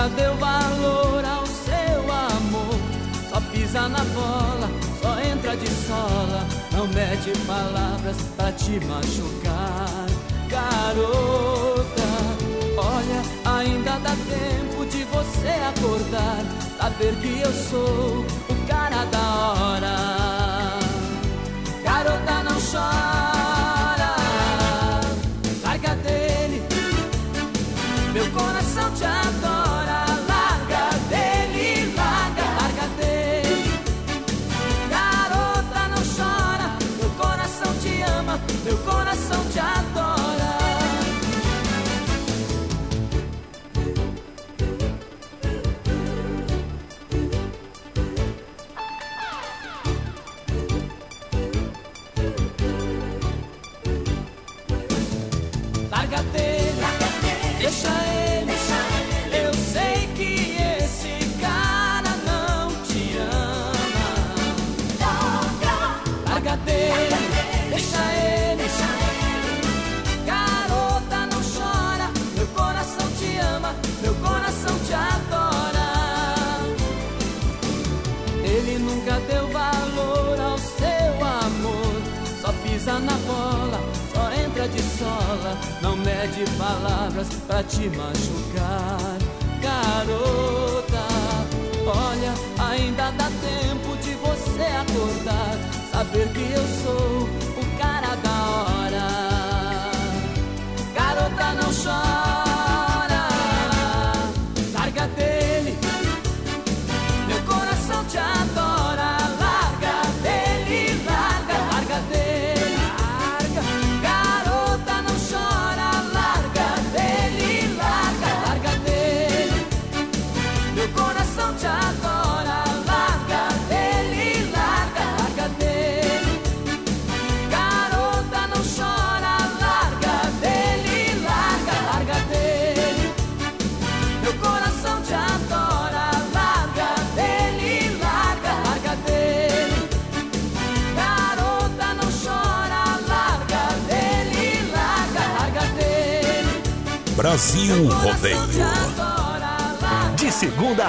nunca deu valor ao seu amor. Só pisa na bola, só entra de sola. Não mede palavras pra te machucar, garota. Olha, ainda dá tempo de você acordar. Saber que eu sou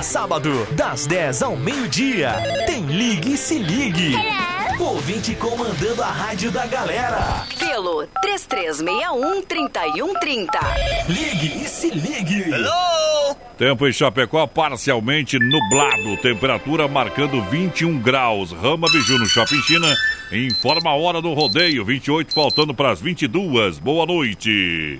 a sábado, das 10 ao meio-dia, tem Ligue e Se Ligue. Ouvinte comandando a rádio da galera. Pelo 3361-3130. Ligue e Se Ligue. Tempo em Chapecó parcialmente nublado, temperatura marcando 21 graus. Rama Biju no Shopping China informa a hora do rodeio, 28 faltando para as 22. Boa noite.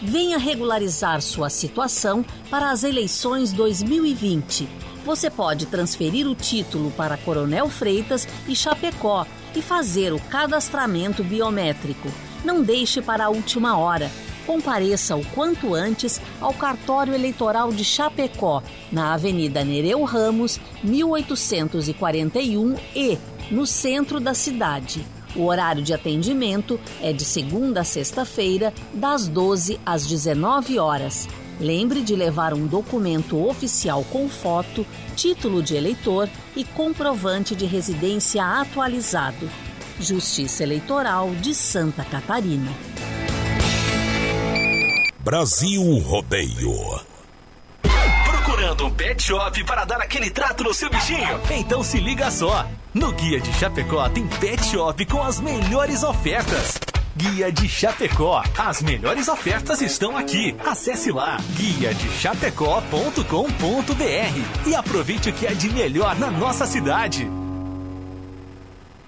Venha regularizar sua situação para as eleições 2020. Você pode transferir o título para Coronel Freitas e Chapecó e fazer o cadastramento biométrico. Não deixe para a última hora. Compareça o quanto antes ao cartório eleitoral de Chapecó, na Avenida Nereu Ramos, 1841 e no centro da cidade. O horário de atendimento é de segunda a sexta-feira, das 12 às 19 horas. Lembre de levar um documento oficial com foto, título de eleitor e comprovante de residência atualizado. Justiça Eleitoral de Santa Catarina. Brasil Rodeio. Procurando um pet shop para dar aquele trato no seu bichinho? Então se liga só! No Guia de Chapecó tem pet shop com as melhores ofertas. Guia de Chapecó. As melhores ofertas estão aqui. Acesse lá guiadechapecó.com.br e aproveite o que é de melhor na nossa cidade.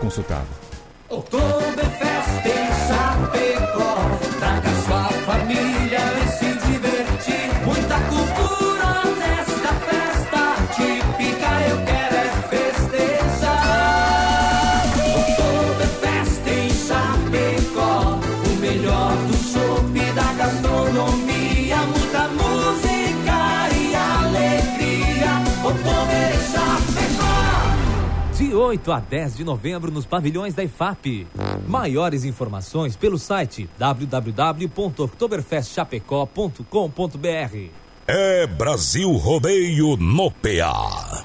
consultado. Em Chapecó 8 a 10 de novembro nos pavilhões da IFAP. Maiores informações pelo site www.oktoberfestchapecó.com.br. É Brasil Rodeio no PA.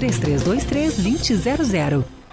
3323-2000.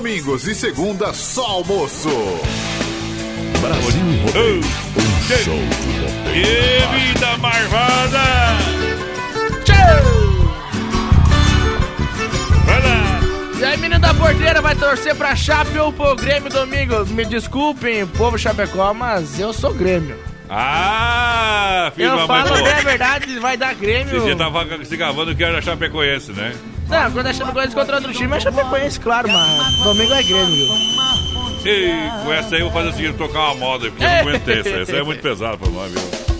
Domingos e segunda só almoço. Brasil Rodeio. Um show de rodeio. Que vida marvada! Vai lá! E aí, menino da porteira, vai torcer pra Chape ou pro Grêmio domingo? Me desculpem, povo Chapecó, mas eu sou Grêmio. Ah, filho eu falo pô. verdade, vai dar Grêmio. Você tava se gravando que era Chapecoense, né? Não, quando é Chapecoense contra outro time é Chapecoense, claro, mas domingo é Grêmio. E com essa aí eu vou fazer o seguinte, tocar uma moda, porque eu não aguentei essa. Essa aí é muito pesada pra nós, viu?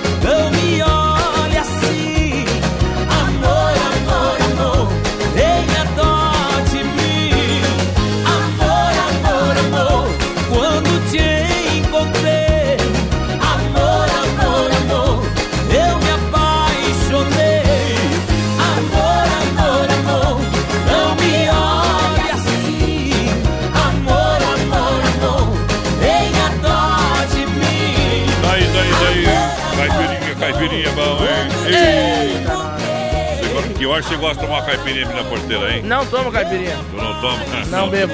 Você gosta- você de tomar caipirinha aqui na porteira, hein? Não tomo caipirinha. Tu não toma? Não bebo.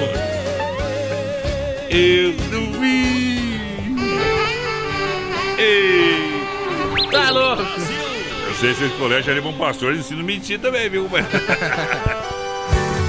Eu duvido. Ei. Tá louco. Eu sei se esse colégio ali é bom pastor, ensinam mentir também, viu?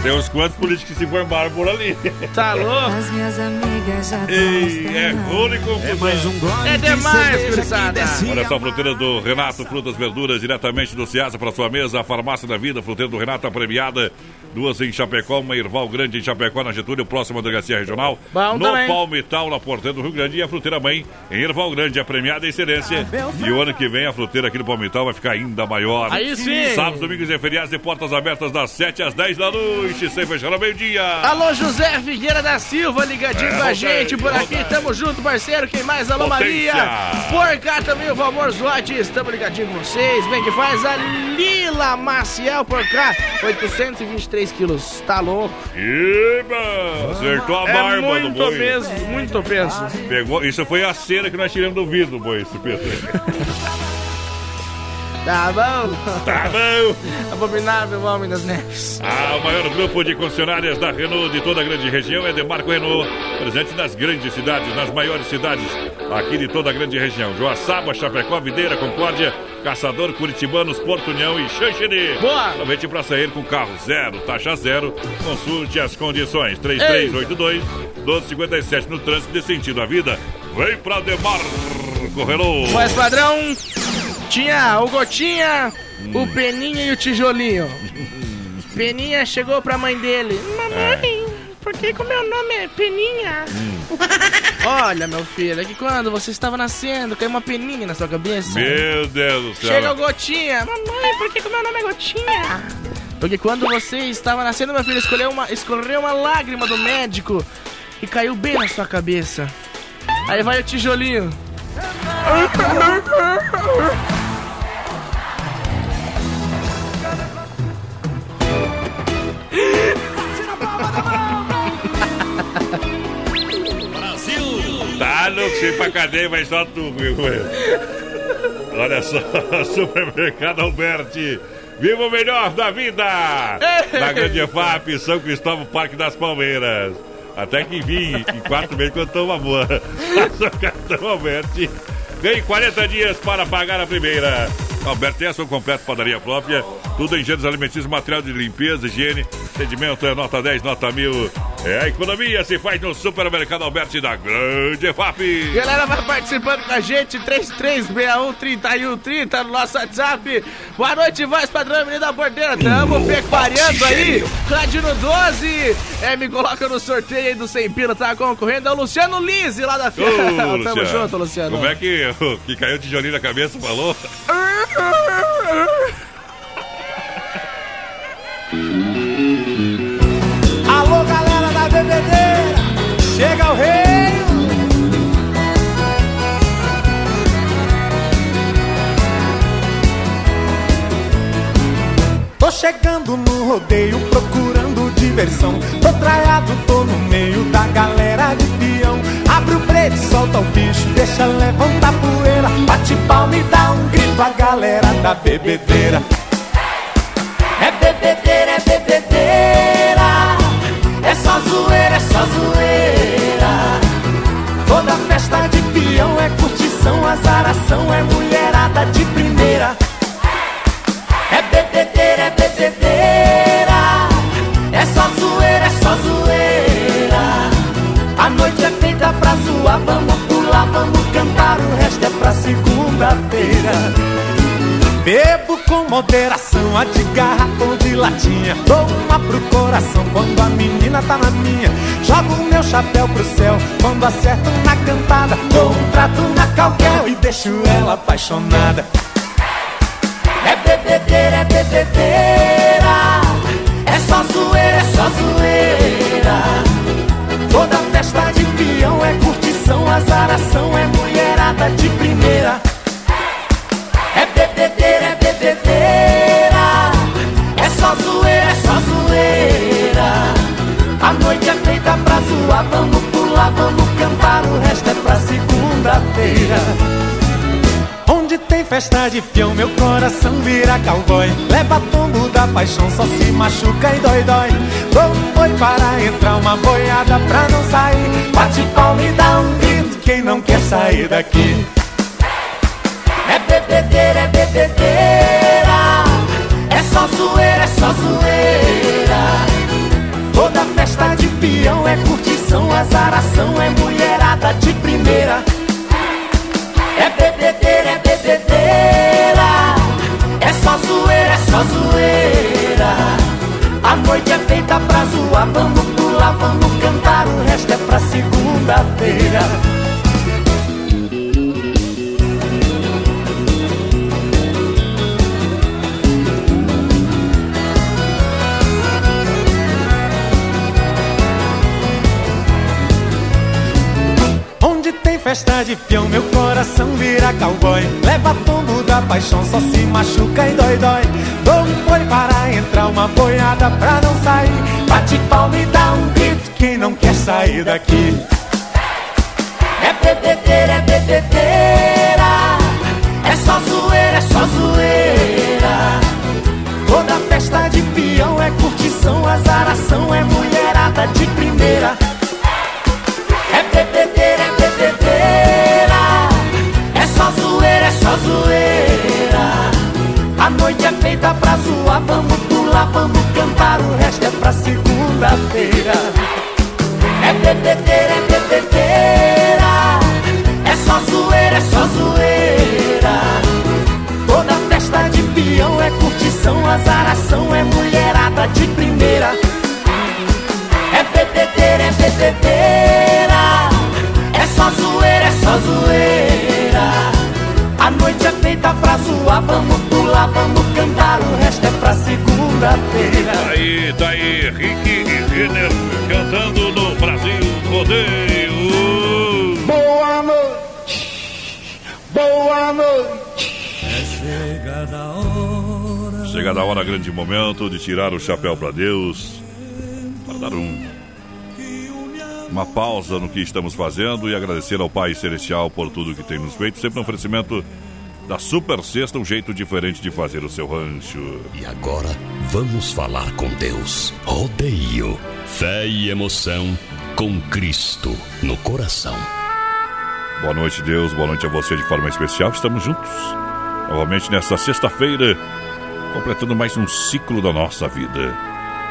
Tem uns quantos políticos que se formaram por ali. Tá louco? As minhas amigas já Ei, é rolo e confusão. É mais um É demais, gurizada. Olha só, fruteira do Renato, frutas, verduras, diretamente do Ceasa para sua mesa. A farmácia da vida, fruteira do Renato, a premiada. Duas em Chapecó, uma Irval Grande em Chapecó, na Getúlio, próxima à delegacia regional. Bom no também. Palmital, na porteira do Rio Grande. E a fruteira mãe em Irval Grande, a premiada em excelência. E o ano que vem a fruteira aqui no Palmital vai ficar ainda maior. Aí sim. Sábados, domingos e feriados de portas abertas das 7 às 10 da noite, sem fechar ao meio-dia. Alô, José Figueira da Silva, ligadinho É, com a gente por aqui. Rodeio. Tamo junto, parceiro. Quem mais? Alô, Potência. Maria. Por cá também o Valmor Zotes. Tamo ligadinho com vocês. Bem que faz a Lila Maciel por cá. 823 quilos. Tá louco? Iba! Acertou a É barba do muito boi. peso, muito peso. Pegou, isso foi a cera que nós tiramos do vidro, boi, esse peso. Tá bom? Tá bom. Abominável Homem das Neves. Ah, o maior grupo de concessionárias da Renault de toda a grande região é Demarco Renault. Presente nas grandes cidades, nas maiores cidades aqui de toda a grande região. Joaçaba, Chapecó, Videira, Concórdia, Caçador, Curitibanos, Porto União e Xanxerê. Boa! Aproveite para sair com carro zero, taxa zero. Consulte as condições. 3382 1257 no trânsito de sentido à vida. Vem pra Demarco Renault. Voz padrão, tinha o Gotinha, o Peninha e o Tijolinho. Peninha chegou pra mãe dele. Mamãe, por que o meu nome é Peninha? Olha, meu filho, é que quando você estava nascendo, caiu uma peninha na sua cabeça. Meu Deus do céu. Chega o Gotinha. Mamãe, por que que o meu nome é Gotinha? Porque quando você estava nascendo, meu filho, escolheu uma, escorreu uma lágrima do médico e caiu bem na sua cabeça. Aí vai o tijolinho. Tá louco, você ir pra cadeia, vai só tu, viu? Olha só, Supermercado Alberti. Viva o melhor da vida! Na Grande EFAP, São Cristóvão, Parque das Palmeiras. Até que vim, em quatro meses tô uma boa. Faça o cartão Alberti. Ganhe 40 dias para pagar a primeira. Alberti é ação completa, padaria própria. Tudo em gêneros alimentícios, material de limpeza, higiene. Atendimento é nota 10, nota 1000. É a economia se faz no Supermercado Alberti da Grande EFAP. Galera, vai participando com a gente, 3361-3130 no nosso WhatsApp. Boa noite, voz padrão, Avenida Bordeira. Tamo pecuariando aí. Radino 12. É, me coloca no sorteio aí do 100 pila, tá concorrendo. É o Luciano Lise lá da Fiel. Tamo Luciano. junto, Luciano. Como é que, que caiu o tijolinho na cabeça, falou? Alô, galera da bebedeira, chega o rei. Tô chegando no rodeio procurando diversão. Tô traiado, tô no meio da galera de peão. Abre o solta o bicho, deixa levantar poeira. Bate palma e dá um grito a galera da bebedeira. É bebedeira, é bebedeira. É só zoeira, é só zoeira. Toda festa de peão é curtição, azaração, é mulher moderação, a de garrafão de latinha. Dou uma pro coração quando a menina tá na minha. Jogo meu chapéu pro céu quando acerto na cantada. Dou um trato na calquel e deixo ela apaixonada. É bebedeira, é bebedeira. É só zoeira, é só zoeira. Toda festa de peão é curtição, azaração, é mulherada de primeira. Bebedeira, é bebedeira. É só zoeira, é só zoeira. A noite é feita pra zoar, vamos pular, vamos cantar, o resto é pra segunda-feira. Onde tem festa de peão, meu coração vira cowboy. Leva tombo da paixão, só se machuca e dói, dói. Dou um oi para entrar, uma boiada pra não sair. Bate palma e dá um grito, quem não quer sair daqui. Bebedeira, é bebedeira. É só zoeira, é só zoeira. Toda festa de peão é curtição, azaração, é mulherada de primeira. É bebedeira, é bebedeira. É só zoeira, é só zoeira. A noite é feita pra zoar, vamos pular, vamos cantar, o resto é pra segunda-feira. Festa de peão, meu coração vira cowboy. Leva tombo da paixão, só se machuca e dói, dói. Dou um oi para entrar, uma boiada pra não sair. Bate palma e dá um grito, quem não quer sair daqui. É bebedeira, é bebedeira. É só zoeira, é só zoeira. Toda festa de peão é curtição, azaração, é mulherada de primeira. Zoeira. A noite é feita pra zoar, vamos pular, vamos cantar, o resto é pra segunda-feira. É bebedeira, é bebedeira. É só zoeira, é só zoeira. Toda festa de peão é curtição, azaração, é mulherada de primeira. Pra segunda-feira. Tá aí, tá aí, Rick e Renner cantando no Brasil Rodeio. Boa noite, boa noite. É chegada a hora. Chegada a hora, grande momento de tirar o chapéu pra Deus, para dar um uma pausa no que estamos fazendo e agradecer ao Pai Celestial por tudo que tem nos feito, sempre um oferecimento da Super Sexta, um jeito diferente de fazer o seu rancho. E agora vamos falar com Deus. Rodeio, fé e emoção com Cristo no coração. Boa noite, Deus. Boa noite a você de forma especial. Estamos juntos novamente nesta sexta-feira, completando mais um ciclo da nossa vida.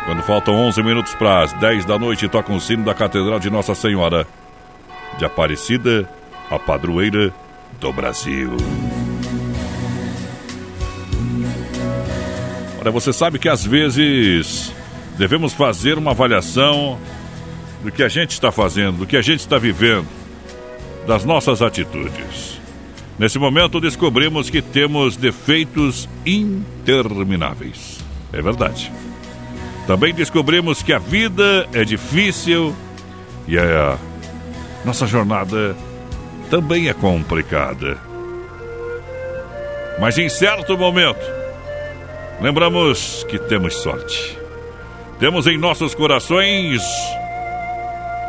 Quando faltam 11 minutos para as 10 da noite, toca um sino da Catedral de Nossa Senhora de Aparecida, a padroeira do Brasil. Olha, você sabe que às vezes devemos fazer uma avaliação do que a gente está fazendo, do que a gente está vivendo, das nossas atitudes. Nesse momento descobrimos que temos defeitos intermináveis. É verdade. Também descobrimos que a vida é difícil e a nossa jornada também é complicada. Mas em certo momento, lembramos que temos sorte. Temos em nossos corações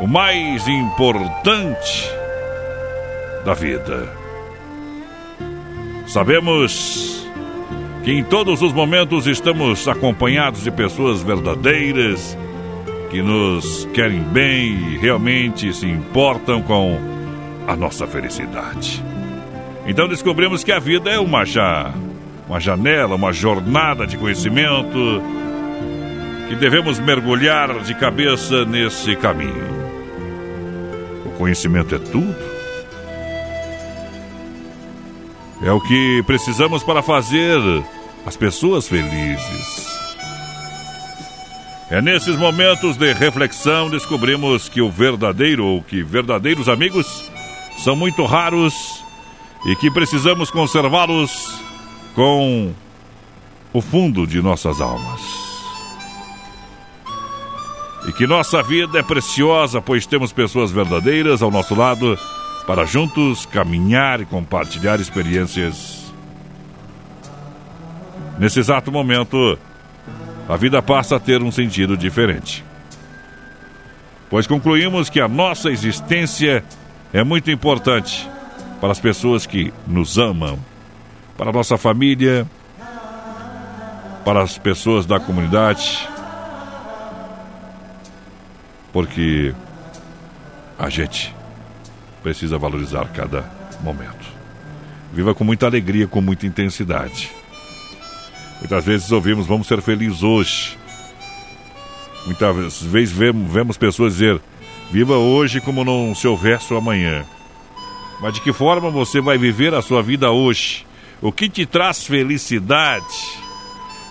o mais importante da vida. Sabemos que em todos os momentos estamos acompanhados de pessoas verdadeiras que nos querem bem e realmente se importam com a nossa felicidade. Então descobrimos que a vida é uma já uma janela, uma jornada de conhecimento que devemos mergulhar de cabeça nesse caminho. O conhecimento é tudo. É o que precisamos para fazer as pessoas felizes. É nesses momentos de reflexão descobrimos que o verdadeiro ou que verdadeiros amigos são muito raros e que precisamos conservá-los com o fundo de nossas almas. E que nossa vida é preciosa, pois temos pessoas verdadeiras ao nosso lado para juntos caminhar e compartilhar experiências. Nesse exato momento, a vida passa a ter um sentido diferente. Pois concluímos que a nossa existência é muito importante para as pessoas que nos amam, para a nossa família, para as pessoas da comunidade, porque a gente precisa valorizar cada momento. Viva com muita alegria, com muita intensidade. Muitas vezes ouvimos, vamos ser felizes hoje. Muitas vezes vemos, vemos pessoas dizer, viva hoje como não se houvesse o amanhã. Mas de que forma você vai viver a sua vida hoje? O que te traz felicidade?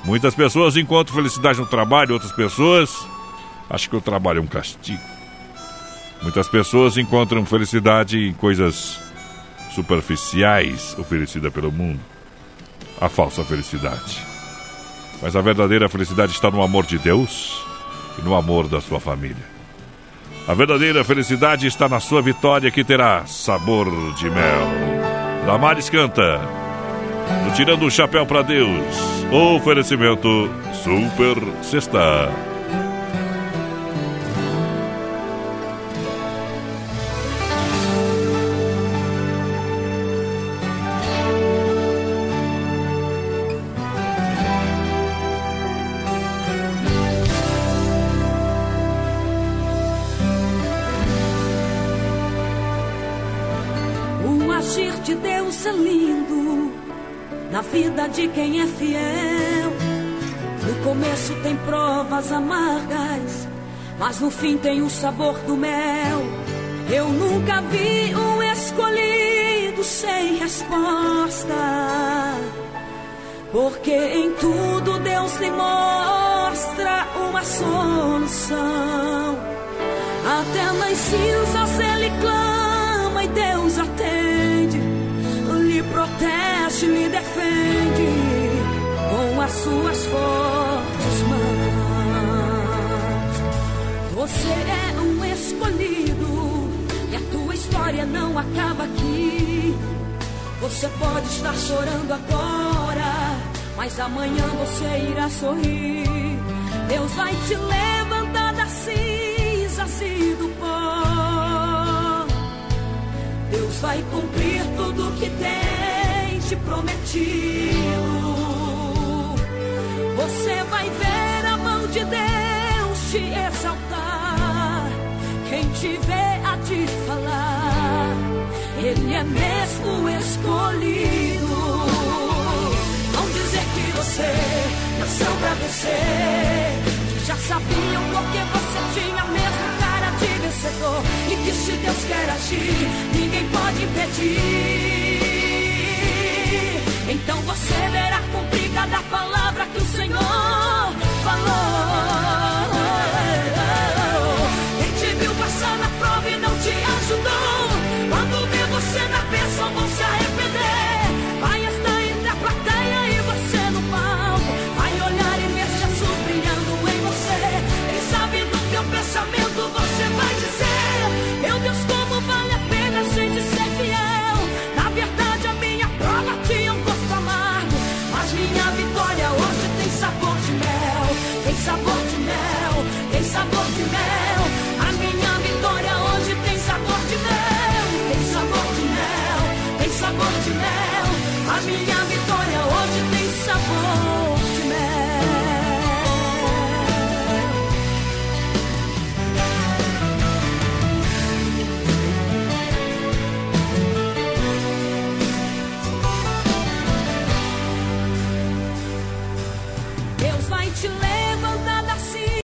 Muitas pessoas encontram felicidade no trabalho, outras pessoas acham que o trabalho é um castigo. Muitas pessoas encontram felicidade em coisas superficiais oferecidas pelo mundo. A falsa felicidade. Mas a verdadeira felicidade está no amor de Deus e no amor da sua família. A verdadeira felicidade está na sua vitória que terá sabor de mel. Damares canta. Tirando o Chapéu para Deus. Oferecimento Super Sexta. Fiel. No começo tem provas amargas, mas no fim tem o sabor do mel. Eu nunca vi um escolhido sem resposta, porque em tudo Deus lhe mostra uma solução. Até nas cinzas ele clama e Deus atende, lhe protege, lhe defende com as suas fortes mãos. Você é um escolhido e a tua história não acaba aqui. Você pode estar chorando agora, mas amanhã você irá sorrir. Deus vai te levantar das cinzas e do pó. Deus vai cumprir tudo que tem te prometido. Você vai ver a mão de Deus te exaltar. Quem te vê a te falar, Ele é mesmo escolhido. Vão dizer que você nasceu pra vencer. Que já sabiam porque você tinha mesmo cara de vencedor. E que se Deus quer agir, ninguém pode impedir. Então você verá cumprida da palavra que o Senhor